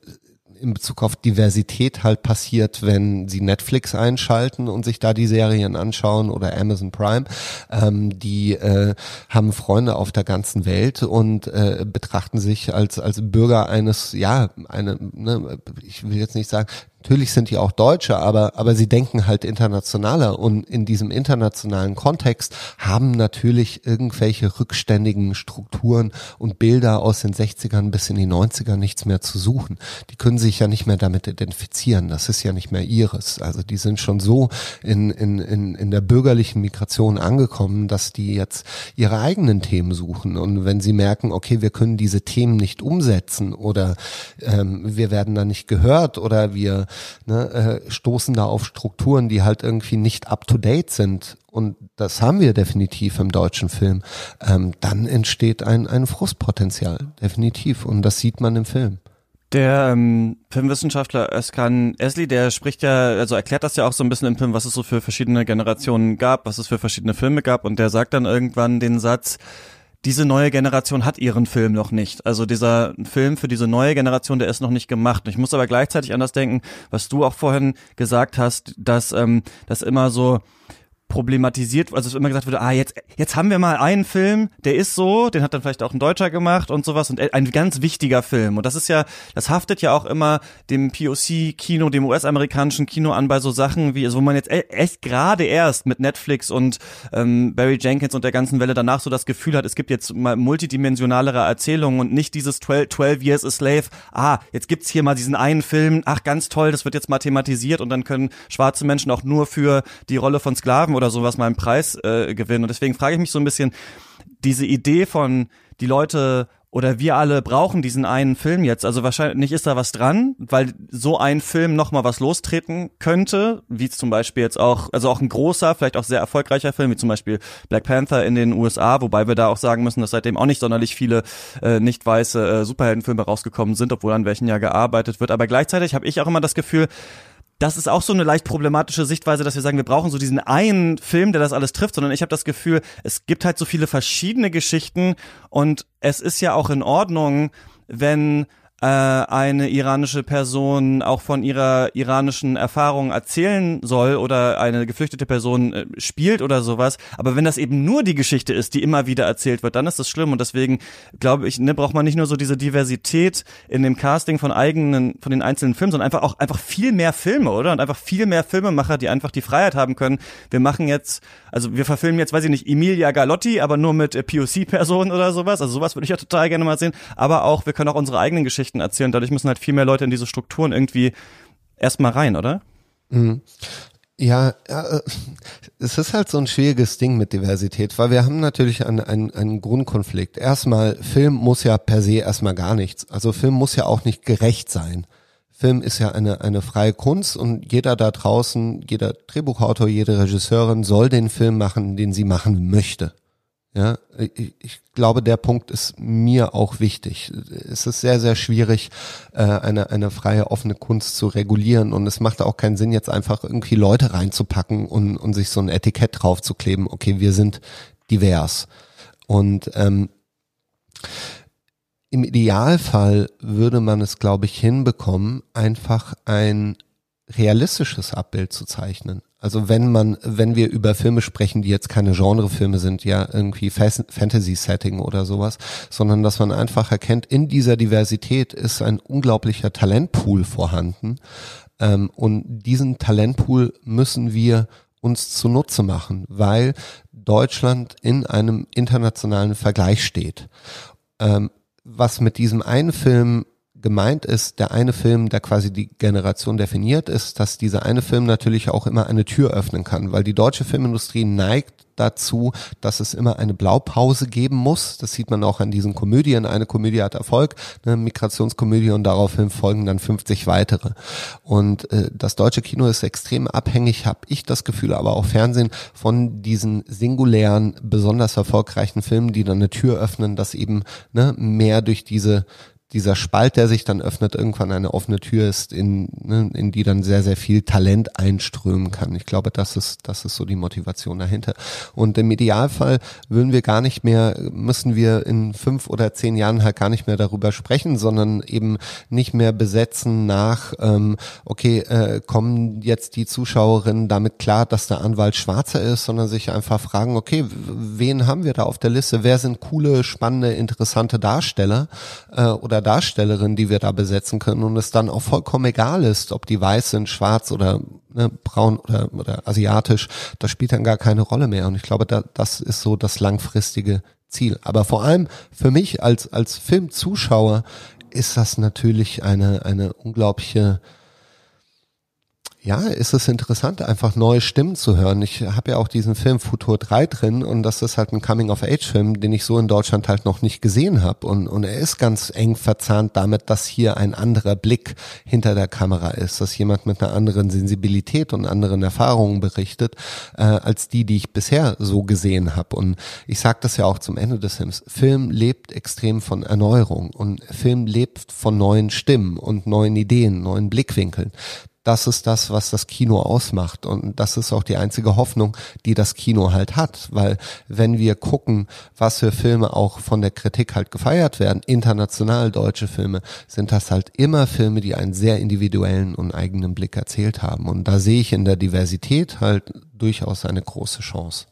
Speaker 2: in Bezug auf Diversität halt passiert, wenn sie Netflix einschalten und sich da die Serien anschauen oder Amazon Prime. Ähm, die äh, haben Freunde auf der ganzen Welt und äh, betrachten sich als als Bürger eines, ja, eine, ne, ich will jetzt nicht sagen Natürlich sind die auch Deutsche, aber, aber sie denken halt internationaler und in diesem internationalen Kontext haben natürlich irgendwelche rückständigen Strukturen und Bilder aus den 60ern bis in die 90er nichts mehr zu suchen. Die können sich ja nicht mehr damit identifizieren. Das ist ja nicht mehr ihres. Also die sind schon so in, in, in, in der bürgerlichen Migration angekommen, dass die jetzt ihre eigenen Themen suchen. Und wenn sie merken, okay, wir können diese Themen nicht umsetzen oder ähm, wir werden da nicht gehört oder wir ne, äh, stoßen da auf Strukturen, die halt irgendwie nicht up-to-date sind. Und das haben wir definitiv im deutschen Film. Ähm, dann entsteht ein, ein Frustpotenzial, definitiv. Und das sieht man im Film.
Speaker 1: Der ähm, Filmwissenschaftler Özkan Esli, der spricht ja, also erklärt das ja auch so ein bisschen im Film, was es so für verschiedene Generationen gab, was es für verschiedene Filme gab und der sagt dann irgendwann den Satz, diese neue Generation hat ihren Film noch nicht. Also dieser Film für diese neue Generation, der ist noch nicht gemacht. Ich muss aber gleichzeitig an das denken, was du auch vorhin gesagt hast, dass ähm, das immer so problematisiert, also immer gesagt wurde, ah, jetzt, jetzt haben wir mal einen Film, der ist so, den hat dann vielleicht auch ein Deutscher gemacht und sowas und ein ganz wichtiger Film. Und das ist ja, das haftet ja auch immer dem POC-Kino, dem US-amerikanischen Kino an bei so Sachen wie, also wo man jetzt e-, echt gerade erst mit Netflix und ähm, Barry Jenkins und der ganzen Welle danach so das Gefühl hat, es gibt jetzt mal multidimensionalere Erzählungen und nicht dieses 12, 12 Years a Slave, ah, jetzt gibt's hier mal diesen einen Film, ach, ganz toll, das wird jetzt mal thematisiert und dann können schwarze Menschen auch nur für die Rolle von Sklaven oder sowas mal einen Preis äh, gewinnen. Und deswegen frage ich mich so ein bisschen, diese Idee von die Leute oder wir alle brauchen diesen einen Film jetzt. Also wahrscheinlich ist da was dran, weil so ein Film nochmal was lostreten könnte, wie zum Beispiel jetzt auch, also auch ein großer, vielleicht auch sehr erfolgreicher Film, wie zum Beispiel Black Panther in den USA, wobei wir da auch sagen müssen, dass seitdem auch nicht sonderlich viele äh, nicht weiße äh, Superheldenfilme rausgekommen sind, obwohl an welchen ja gearbeitet wird. Aber gleichzeitig habe ich auch immer das Gefühl, das ist auch so eine leicht problematische Sichtweise, dass wir sagen, wir brauchen so diesen einen Film, der das alles trifft, sondern ich habe das Gefühl, es gibt halt so viele verschiedene Geschichten und es ist ja auch in Ordnung, wenn äh, eine iranische Person auch von ihrer iranischen Erfahrung erzählen soll oder eine geflüchtete Person äh, spielt oder sowas. Aber wenn das eben nur die Geschichte ist, die immer wieder erzählt wird, dann ist das schlimm. Und deswegen glaube ich, ne, braucht man nicht nur so diese Diversität in dem Casting von eigenen, von den einzelnen Filmen, sondern einfach auch einfach viel mehr Filme, oder? Und einfach viel mehr Filmemacher, die einfach die Freiheit haben können. Wir machen jetzt, also wir verfilmen jetzt, weiß ich nicht, Emilia Galotti, aber nur mit äh, POC-Personen oder sowas. Also sowas würde ich ja total gerne mal sehen. Aber auch, wir können auch unsere eigenen Geschichten Geschichten erzählen. Dadurch müssen halt viel mehr Leute in diese Strukturen irgendwie erstmal rein, oder?
Speaker 2: Mhm. Ja, ja, es ist halt so ein schwieriges Ding mit Diversität, weil wir haben natürlich einen, einen, einen Grundkonflikt. Erstmal, Film muss ja per se erstmal gar nichts. Also Film muss ja auch nicht gerecht sein. Film ist ja eine, eine freie Kunst und jeder da draußen, jeder Drehbuchautor, jede Regisseurin soll den Film machen, den sie machen möchte. Ja, ich, ich glaube, der Punkt ist mir auch wichtig. Es ist sehr, sehr schwierig, äh, eine, eine freie, offene Kunst zu regulieren und es macht auch keinen Sinn, jetzt einfach irgendwie Leute reinzupacken und, und sich so ein Etikett draufzukleben, okay, wir sind divers. Und ähm, im Idealfall würde man es, glaube ich, hinbekommen, einfach ein realistisches Abbild zu zeichnen. Also wenn man, wenn wir über Filme sprechen, die jetzt keine Genrefilme sind, ja irgendwie Fantasy-Setting oder sowas, sondern dass man einfach erkennt, in dieser Diversität ist ein unglaublicher Talentpool vorhanden, Ähm, und diesen Talentpool müssen wir uns zunutze machen, weil Deutschland in einem internationalen Vergleich steht. Ähm, was mit diesem einen Film gemeint ist, der eine Film, der quasi die Generation definiert, ist, dass dieser eine Film natürlich auch immer eine Tür öffnen kann, weil die deutsche Filmindustrie neigt dazu, dass es immer eine Blaupause geben muss. Das sieht man auch an diesen Komödien. Eine Komödie hat Erfolg, eine Migrationskomödie und daraufhin folgen dann 50 weitere. Und äh, das deutsche Kino ist extrem abhängig, habe ich das Gefühl, aber auch Fernsehen von diesen singulären, besonders erfolgreichen Filmen, die dann eine Tür öffnen, dass eben ne, mehr durch diese dieser Spalt, der sich dann öffnet, irgendwann eine offene Tür ist, in, ne, in die dann sehr, sehr viel Talent einströmen kann. Ich glaube, das ist, das ist so die Motivation dahinter. Und im Idealfall würden wir gar nicht mehr, müssen wir in fünf oder zehn Jahren halt gar nicht mehr darüber sprechen, sondern eben nicht mehr besetzen nach, ähm, okay, äh, kommen jetzt die Zuschauerinnen damit klar, dass der Anwalt Schwarzer ist, sondern sich einfach fragen, okay, wen haben wir da auf der Liste? Wer sind coole, spannende, interessante Darsteller äh, oder Darstellerin, die wir da besetzen können und es dann auch vollkommen egal ist, ob die weiß sind, schwarz oder ne, braun oder, oder asiatisch, das spielt dann gar keine Rolle mehr. Und ich glaube, da, das ist so das langfristige Ziel. Aber vor allem für mich als, als Filmzuschauer ist das natürlich eine, eine unglaubliche ja, ist es interessant, einfach neue Stimmen zu hören. Ich habe ja auch diesen Film Futur 3 drin und das ist halt ein Coming-of-Age-Film, den ich so in Deutschland halt noch nicht gesehen habe. Und, und er ist ganz eng verzahnt damit, dass hier ein anderer Blick hinter der Kamera ist, dass jemand mit einer anderen Sensibilität und anderen Erfahrungen berichtet, äh, als die, die ich bisher so gesehen habe. Und ich sage das ja auch zum Ende des Films. Film lebt extrem von Erneuerung und Film lebt von neuen Stimmen und neuen Ideen, neuen Blickwinkeln das ist das, was das Kino ausmacht. Und das ist auch die einzige Hoffnung, die das Kino halt hat. Weil wenn wir gucken, was für Filme auch von der Kritik halt gefeiert werden, international deutsche Filme, sind das halt immer Filme, die einen sehr individuellen und eigenen Blick erzählt haben. Und da sehe ich in der Diversität halt durchaus eine große Chance.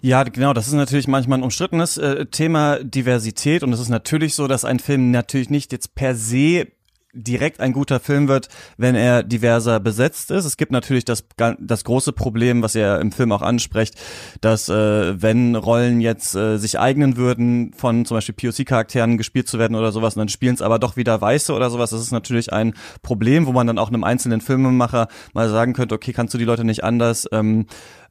Speaker 1: Ja, genau, das ist natürlich manchmal ein umstrittenes äh, Thema Diversität und es ist natürlich so, dass ein Film natürlich nicht jetzt per se direkt ein guter Film wird, wenn er diverser besetzt ist. Es gibt natürlich das, das große Problem, was er im Film auch anspricht, dass äh, wenn Rollen jetzt äh, sich eignen würden, von zum Beispiel POC-Charakteren gespielt zu werden oder sowas, und dann spielen es aber doch wieder Weiße oder sowas, das ist natürlich ein Problem, wo man dann auch einem einzelnen Filmemacher mal sagen könnte, okay, kannst du die Leute nicht anders ähm,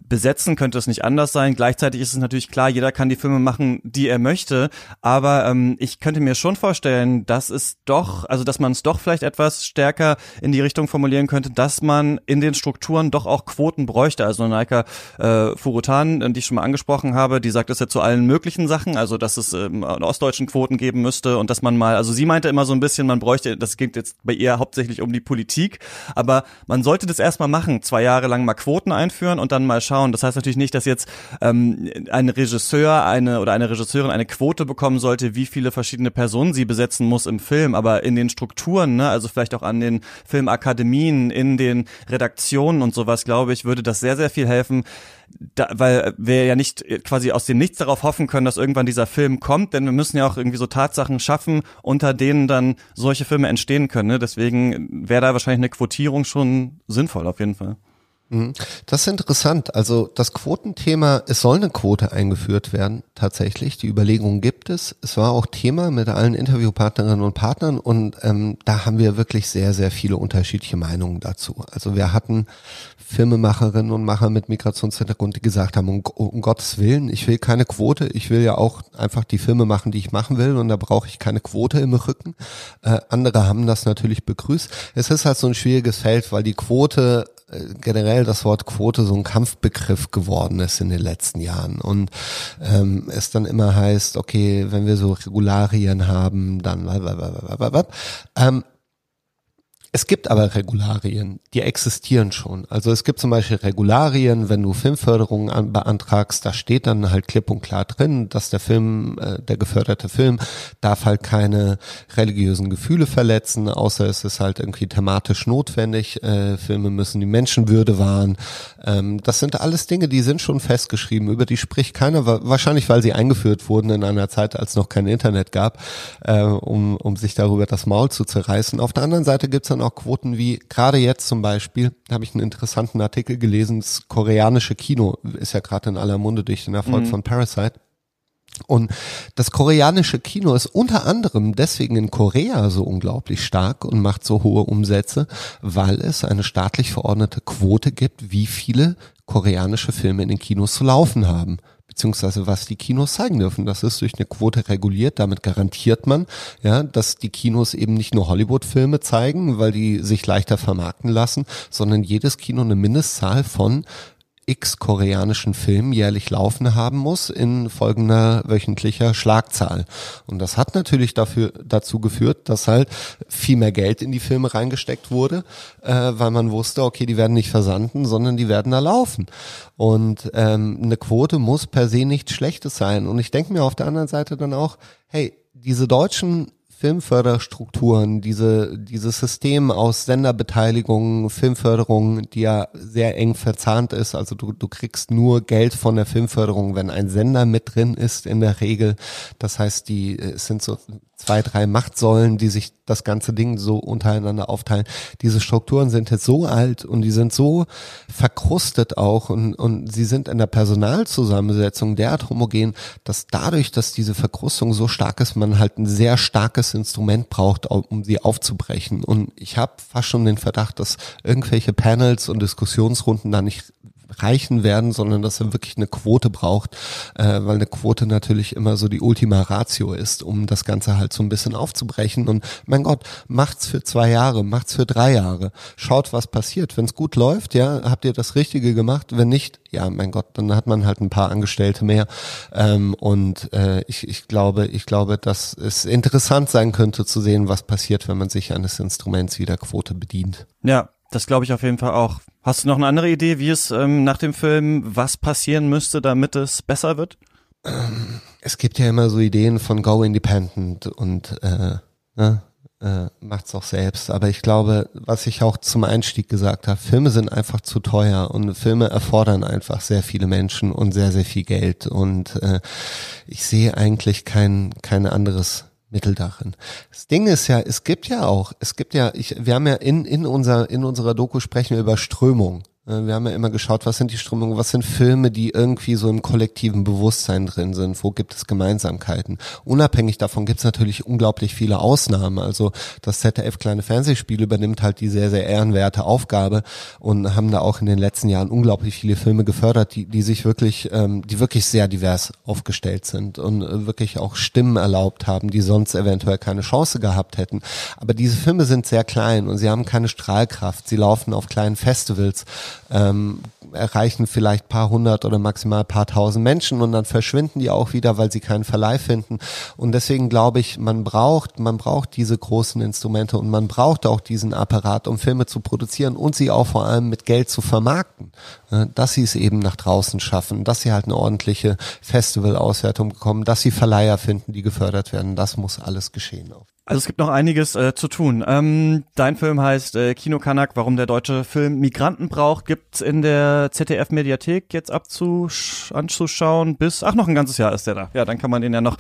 Speaker 1: besetzen, könnte es nicht anders sein. Gleichzeitig ist es natürlich klar, jeder kann die Filme machen, die er möchte, aber ähm, ich könnte mir schon vorstellen, dass es doch, also dass man es doch vielleicht etwas stärker in die Richtung formulieren könnte, dass man in den Strukturen doch auch Quoten bräuchte. Also Naika äh, Furutan, die ich schon mal angesprochen habe, die sagt es ja zu allen möglichen Sachen, also dass es ähm, ostdeutschen Quoten geben müsste und dass man mal, also sie meinte immer so ein bisschen, man bräuchte, das geht jetzt bei ihr hauptsächlich um die Politik, aber man sollte das erstmal machen, zwei Jahre lang mal Quoten einführen und dann mal schauen. Das heißt natürlich nicht, dass jetzt ähm, ein Regisseur eine oder eine Regisseurin eine Quote bekommen sollte, wie viele verschiedene Personen sie besetzen muss im Film, aber in den Strukturen, ne, also vielleicht auch an den Filmakademien, in den Redaktionen und sowas, glaube ich, würde das sehr, sehr viel helfen. Da, weil wir ja nicht quasi aus dem Nichts darauf hoffen können, dass irgendwann dieser Film kommt, denn wir müssen ja auch irgendwie so Tatsachen schaffen, unter denen dann solche Filme entstehen können. Ne? Deswegen wäre da wahrscheinlich eine Quotierung schon sinnvoll auf jeden Fall.
Speaker 2: Mhm. Das ist interessant. Also das Quotenthema, es soll eine Quote eingeführt werden, tatsächlich. Die Überlegung gibt es. Es war auch Thema mit allen Interviewpartnerinnen und Partnern und ähm, da haben wir wirklich sehr, sehr viele unterschiedliche Meinungen dazu. Also wir hatten Filmemacherinnen und Macher mit Migrationshintergrund, die gesagt haben, um, um Gottes Willen, ich will keine Quote, ich will ja auch einfach die Filme machen, die ich machen will und da brauche ich keine Quote im Rücken. Äh, andere haben das natürlich begrüßt. Es ist halt so ein schwieriges Feld, weil die Quote generell das Wort Quote so ein Kampfbegriff geworden ist in den letzten Jahren. Und ähm, es dann immer heißt, okay, wenn wir so Regularien haben, dann ähm, es gibt aber Regularien, die existieren schon. Also es gibt zum Beispiel Regularien, wenn du Filmförderungen an, beantragst, da steht dann halt klipp und klar drin, dass der Film, äh, der geförderte Film, darf halt keine religiösen Gefühle verletzen, außer es ist halt irgendwie thematisch notwendig. Äh, Filme müssen die Menschenwürde wahren. Ähm, das sind alles Dinge, die sind schon festgeschrieben, über die spricht keiner, wahrscheinlich weil sie eingeführt wurden in einer Zeit, als noch kein Internet gab, äh, um, um sich darüber das Maul zu zerreißen. Auf der anderen Seite gibt es dann auch Quoten wie, gerade jetzt zum Beispiel, habe ich einen interessanten Artikel gelesen, das koreanische Kino ist ja gerade in aller Munde durch den Erfolg mhm. von Parasite. Und das koreanische Kino ist unter anderem deswegen in Korea so unglaublich stark und macht so hohe Umsätze, weil es eine staatlich verordnete Quote gibt, wie viele koreanische Filme in den Kinos zu laufen haben beziehungsweise was die Kinos zeigen dürfen. Das ist durch eine Quote reguliert. Damit garantiert man, ja, dass die Kinos eben nicht nur Hollywood-Filme zeigen, weil die sich leichter vermarkten lassen, sondern jedes Kino eine Mindestzahl von x koreanischen Filmen jährlich laufen haben muss in folgender wöchentlicher Schlagzahl. Und das hat natürlich dafür, dazu geführt, dass halt viel mehr Geld in die Filme reingesteckt wurde, äh, weil man wusste, okay, die werden nicht versanden, sondern die werden da laufen. Und ähm, eine Quote muss per se nichts Schlechtes sein. Und ich denke mir auf der anderen Seite dann auch, hey, diese deutschen Filmförderstrukturen, diese, dieses System aus Senderbeteiligung, Filmförderung, die ja sehr eng verzahnt ist. Also du, du kriegst nur Geld von der Filmförderung, wenn ein Sender mit drin ist in der Regel. Das heißt, die sind so zwei, drei Machtsäulen, die sich das ganze Ding so untereinander aufteilen. Diese Strukturen sind jetzt so alt und die sind so verkrustet auch und, und sie sind in der Personalzusammensetzung derart homogen, dass dadurch, dass diese Verkrustung so stark ist, man halt ein sehr starkes Instrument braucht, um sie aufzubrechen. Und ich habe fast schon den Verdacht, dass irgendwelche Panels und Diskussionsrunden da nicht reichen werden, sondern dass er wirklich eine Quote braucht, äh, weil eine Quote natürlich immer so die Ultima Ratio ist, um das Ganze halt so ein bisschen aufzubrechen. Und mein Gott, macht's für zwei Jahre, macht's für drei Jahre, schaut, was passiert. Wenn es gut läuft, ja, habt ihr das Richtige gemacht. Wenn nicht, ja, mein Gott, dann hat man halt ein paar Angestellte mehr. Ähm, und äh, ich, ich glaube, ich glaube, dass es interessant sein könnte zu sehen, was passiert, wenn man sich eines Instruments wie der Quote bedient.
Speaker 1: Ja, das glaube ich auf jeden Fall auch. Hast du noch eine andere Idee, wie es ähm, nach dem Film, was passieren müsste, damit es besser wird?
Speaker 2: Es gibt ja immer so Ideen von Go Independent und äh, ne, äh, macht's auch selbst. Aber ich glaube, was ich auch zum Einstieg gesagt habe, Filme sind einfach zu teuer und Filme erfordern einfach sehr viele Menschen und sehr, sehr viel Geld. Und äh, ich sehe eigentlich kein, kein anderes Mittel darin. Das Ding ist ja, es gibt ja auch, es gibt ja, ich, wir haben ja in, in unser, in unserer Doku sprechen wir über Strömung. Äh, wir haben ja immer geschaut, was sind die Strömungen, was sind Filme, die irgendwie so im kollektiven Bewusstsein drin sind, wo gibt es Gemeinsamkeiten. Unabhängig davon gibt es natürlich unglaublich viele Ausnahmen. Also das ZDF Kleine Fernsehspiel übernimmt halt die sehr, sehr ehrenwerte Aufgabe und haben da auch in den letzten Jahren unglaublich viele Filme gefördert, die, die sich wirklich, ähm, die wirklich sehr divers aufgestellt sind und äh, wirklich auch Stimmen erlaubt haben, die sonst eventuell keine Chance gehabt hätten. Aber diese Filme sind sehr klein und sie haben keine Strahlkraft. Sie laufen auf kleinen Festivals ähm, erreichen vielleicht paar hundert oder maximal paar tausend Menschen und dann verschwinden die auch wieder, weil sie keinen Verleih finden. Und deswegen glaube ich, man braucht, man braucht diese großen Instrumente und man braucht auch diesen Apparat, um Filme zu produzieren und sie auch vor allem mit Geld zu vermarkten. Dass sie es eben nach draußen schaffen, dass sie halt eine ordentliche Festivalauswertung bekommen, dass sie Verleiher finden, die gefördert werden. Das muss alles geschehen.
Speaker 1: Also es gibt noch einiges äh, zu tun. Ähm, dein Film heißt äh, Kino Kanak, warum der deutsche Film Migranten braucht, gibt's in der ZDF Mediathek jetzt abzusch anzuschauen bis ach noch ein ganzes Jahr ist der da. Ja, dann kann man den ja noch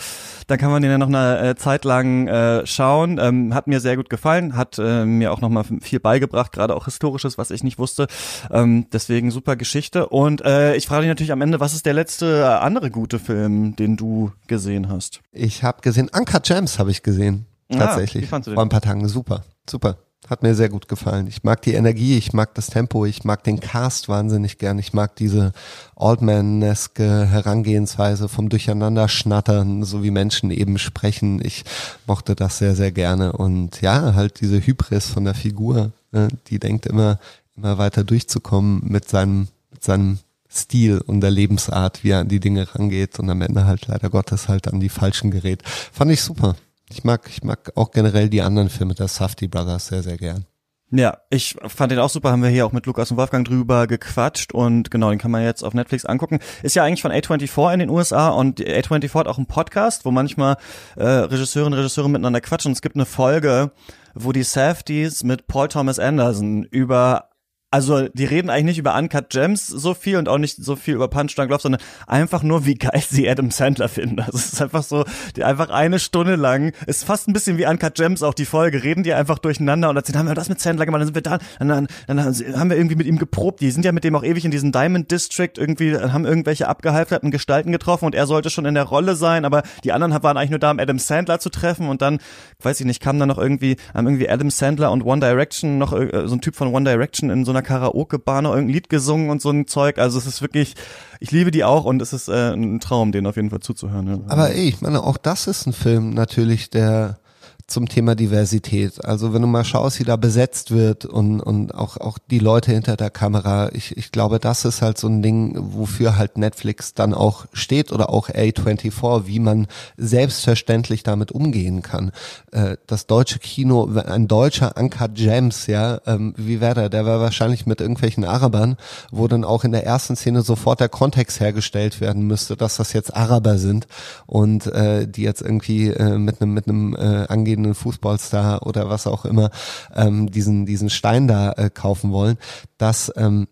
Speaker 1: dann kann man den ja noch eine äh, Zeit lang äh, schauen. Ähm, hat mir sehr gut gefallen, hat äh, mir auch noch mal viel beigebracht, gerade auch historisches, was ich nicht wusste. Ähm, deswegen super Geschichte und äh, ich frage dich natürlich am Ende, was ist der letzte äh, andere gute Film, den du gesehen hast?
Speaker 2: Ich habe gesehen Anker Gems habe ich gesehen. Ah, Tatsächlich. Vor ein paar Tagen. Super. Super. Hat mir sehr gut gefallen. Ich mag die Energie, ich mag das Tempo, ich mag den Cast wahnsinnig gern. Ich mag diese Oldman-eske Herangehensweise vom Durcheinanderschnattern, so wie Menschen eben sprechen. Ich mochte das sehr, sehr gerne. Und ja, halt diese Hybris von der Figur, ne, die denkt immer, immer weiter durchzukommen mit seinem, mit seinem Stil und der Lebensart, wie er an die Dinge rangeht und am Ende halt leider Gottes halt an die falschen gerät. Fand ich super. Ich mag, ich mag auch generell die anderen Filme der Safety Brothers sehr, sehr gern.
Speaker 1: Ja, ich fand den auch super, haben wir hier auch mit Lukas und Wolfgang drüber gequatscht und genau, den kann man jetzt auf Netflix angucken. Ist ja eigentlich von A24 in den USA und A24 hat auch einen Podcast, wo manchmal äh, Regisseurinnen und Regisseure miteinander quatschen. Und es gibt eine Folge, wo die Safeties mit Paul Thomas Anderson über also die reden eigentlich nicht über Uncut Gems so viel und auch nicht so viel über Punch Drunk Love, sondern einfach nur, wie geil sie Adam Sandler finden. Also es ist einfach so, die einfach eine Stunde lang, ist fast ein bisschen wie Uncut Gems auch die Folge, reden die einfach durcheinander und erzählen, haben wir das mit Sandler gemacht, dann sind wir da, dann, dann, dann haben wir irgendwie mit ihm geprobt, die sind ja mit dem auch ewig in diesem Diamond District irgendwie, haben irgendwelche abgehalfterten Gestalten getroffen und er sollte schon in der Rolle sein, aber die anderen waren eigentlich nur da, um Adam Sandler zu treffen und dann, weiß ich nicht, kam dann noch irgendwie, haben irgendwie Adam Sandler und One Direction noch äh, so ein Typ von One Direction in so einer Karaoke-Bar noch irgendein Lied gesungen und so ein Zeug. Also es ist wirklich, ich liebe die auch und es ist äh, ein Traum, denen auf jeden Fall zuzuhören. Ja.
Speaker 2: Aber ey, ich meine, auch das ist ein Film natürlich, der zum Thema Diversität. Also wenn du mal schaust, wie da besetzt wird und, und auch, auch die Leute hinter der Kamera, ich, ich glaube, das ist halt so ein Ding, wofür halt Netflix dann auch steht oder auch A24, wie man selbstverständlich damit umgehen kann. Äh, das deutsche Kino, ein deutscher Anker Gems, ja, ähm, wie wäre der? Der war wahrscheinlich mit irgendwelchen Arabern, wo dann auch in der ersten Szene sofort der Kontext hergestellt werden müsste, dass das jetzt Araber sind und äh, die jetzt irgendwie äh, mit einem mit einem äh, angehenden angehenden Fußballstar oder was auch immer ähm, diesen diesen Stein da äh, kaufen wollen, das ähm,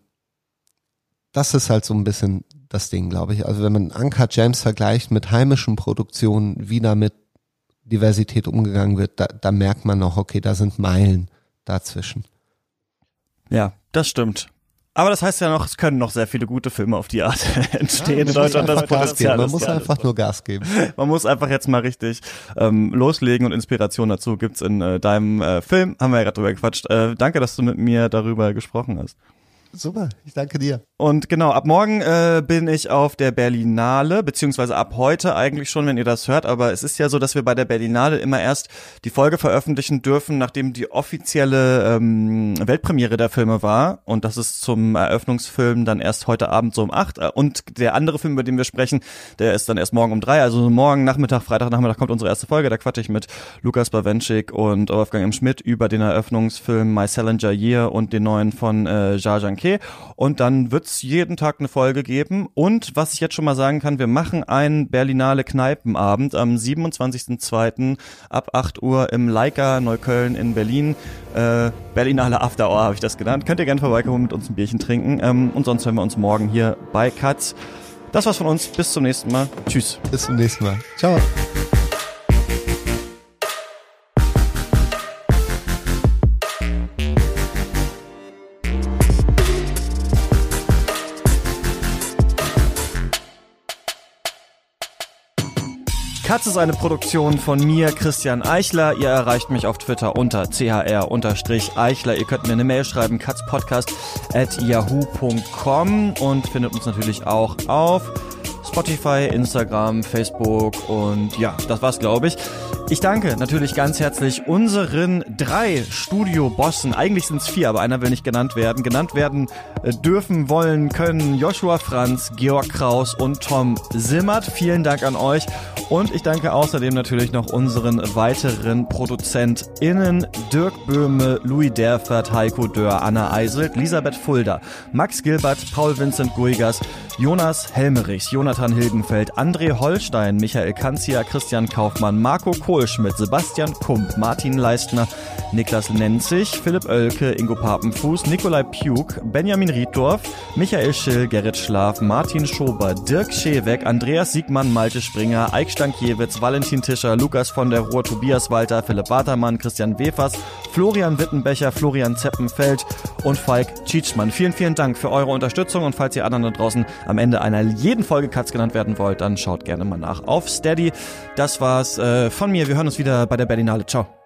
Speaker 2: das ist halt so ein bisschen das Ding, glaube ich. Also wenn man Anker James vergleicht mit heimischen Produktionen, wie da mit Diversität umgegangen wird, da, da merkt man noch, okay, da sind Meilen dazwischen.
Speaker 1: Ja, das stimmt. Aber das heißt ja noch, es können noch sehr viele gute Filme auf die Art *laughs* entstehen ja, in Deutschland. Das
Speaker 2: Potenzial Man muss einfach nur Gas geben. *laughs*
Speaker 1: Man muss einfach jetzt mal richtig ähm, loslegen und Inspiration dazu gibt's in äh, deinem äh, Film. Haben wir ja gerade drüber gequatscht. Äh, danke, dass du mit mir darüber gesprochen hast.
Speaker 2: Super, ich danke dir.
Speaker 1: Und genau, ab morgen äh, bin ich auf der Berlinale, beziehungsweise ab heute eigentlich schon, wenn ihr das hört. Aber es ist ja so, dass wir bei der Berlinale immer erst die Folge veröffentlichen dürfen, nachdem die offizielle ähm, Weltpremiere der Filme war. Und das ist zum Eröffnungsfilm dann erst heute Abend so um acht. Und der andere Film, über den wir sprechen, der ist dann erst morgen um drei. Also morgen Nachmittag, Freitagnachmittag kommt unsere erste Folge. Da quatsche ich mit Lukas Bawenschik und Wolfgang M. Schmidt über den Eröffnungsfilm My Salinger Year und den neuen von äh, Jar okay. Und dann wird's jeden Tag eine Folge geben. Und was ich jetzt schon mal sagen kann, wir machen einen Berlinale Kneipenabend am 27.02. ab 8 Uhr im Leica Neukölln in Berlin. Äh, Berlinale After Hour habe ich das genannt. Könnt ihr gerne vorbeikommen mit uns ein Bierchen trinken. Ähm, und sonst hören wir uns morgen hier bei Katz. Das war's von uns. Bis zum nächsten Mal. Tschüss.
Speaker 2: Bis zum nächsten Mal. Ciao.
Speaker 1: Katz ist eine Produktion von mir, Christian Eichler. Ihr erreicht mich auf Twitter unter chr-eichler. Ihr könnt mir eine Mail schreiben, katzpodcast at yahoo.com und findet uns natürlich auch auf Spotify, Instagram, Facebook und ja, das war's, glaube ich. Ich danke natürlich ganz herzlich unseren drei Studio-Bossen. Eigentlich sind es vier, aber einer will nicht genannt werden. Genannt werden äh, dürfen, wollen, können Joshua Franz, Georg Kraus und Tom Simmert. Vielen Dank an euch. Und ich danke außerdem natürlich noch unseren weiteren ProduzentInnen Dirk Böhme, Louis Derfert, Heiko Dörr, Anna Eiselt, Elisabeth Fulda, Max Gilbert, Paul Vincent Guigas, Jonas Helmerichs, Jonathan Hilgenfeld, André Holstein, Michael Kanzia, Christian Kaufmann, Marco Kohlschmidt, Sebastian Kump, Martin Leistner, Niklas Nenzig, Philipp Oelke, Ingo Papenfuß, Nikolai Pjuk, Benjamin Rieddorf, Michael Schill, Gerrit Schlaf, Martin Schober, Dirk Scheweck, Andreas Siegmann, Malte Springer, Eik Stankiewicz, Valentin Tischer, Lukas von der Ruhr, Tobias Walter, Philipp Watermann, Christian Wefers, Florian Wittenbecher, Florian Zeppenfeld und Falk Tschitschmann. Vielen, vielen Dank für eure Unterstützung und falls ihr anderen da draußen am Ende einer jeden Folge Katz genannt werden wollt, dann schaut gerne mal nach auf Steady. Das war's äh, von mir. Wir hören uns wieder bei der Berlinale. Ciao.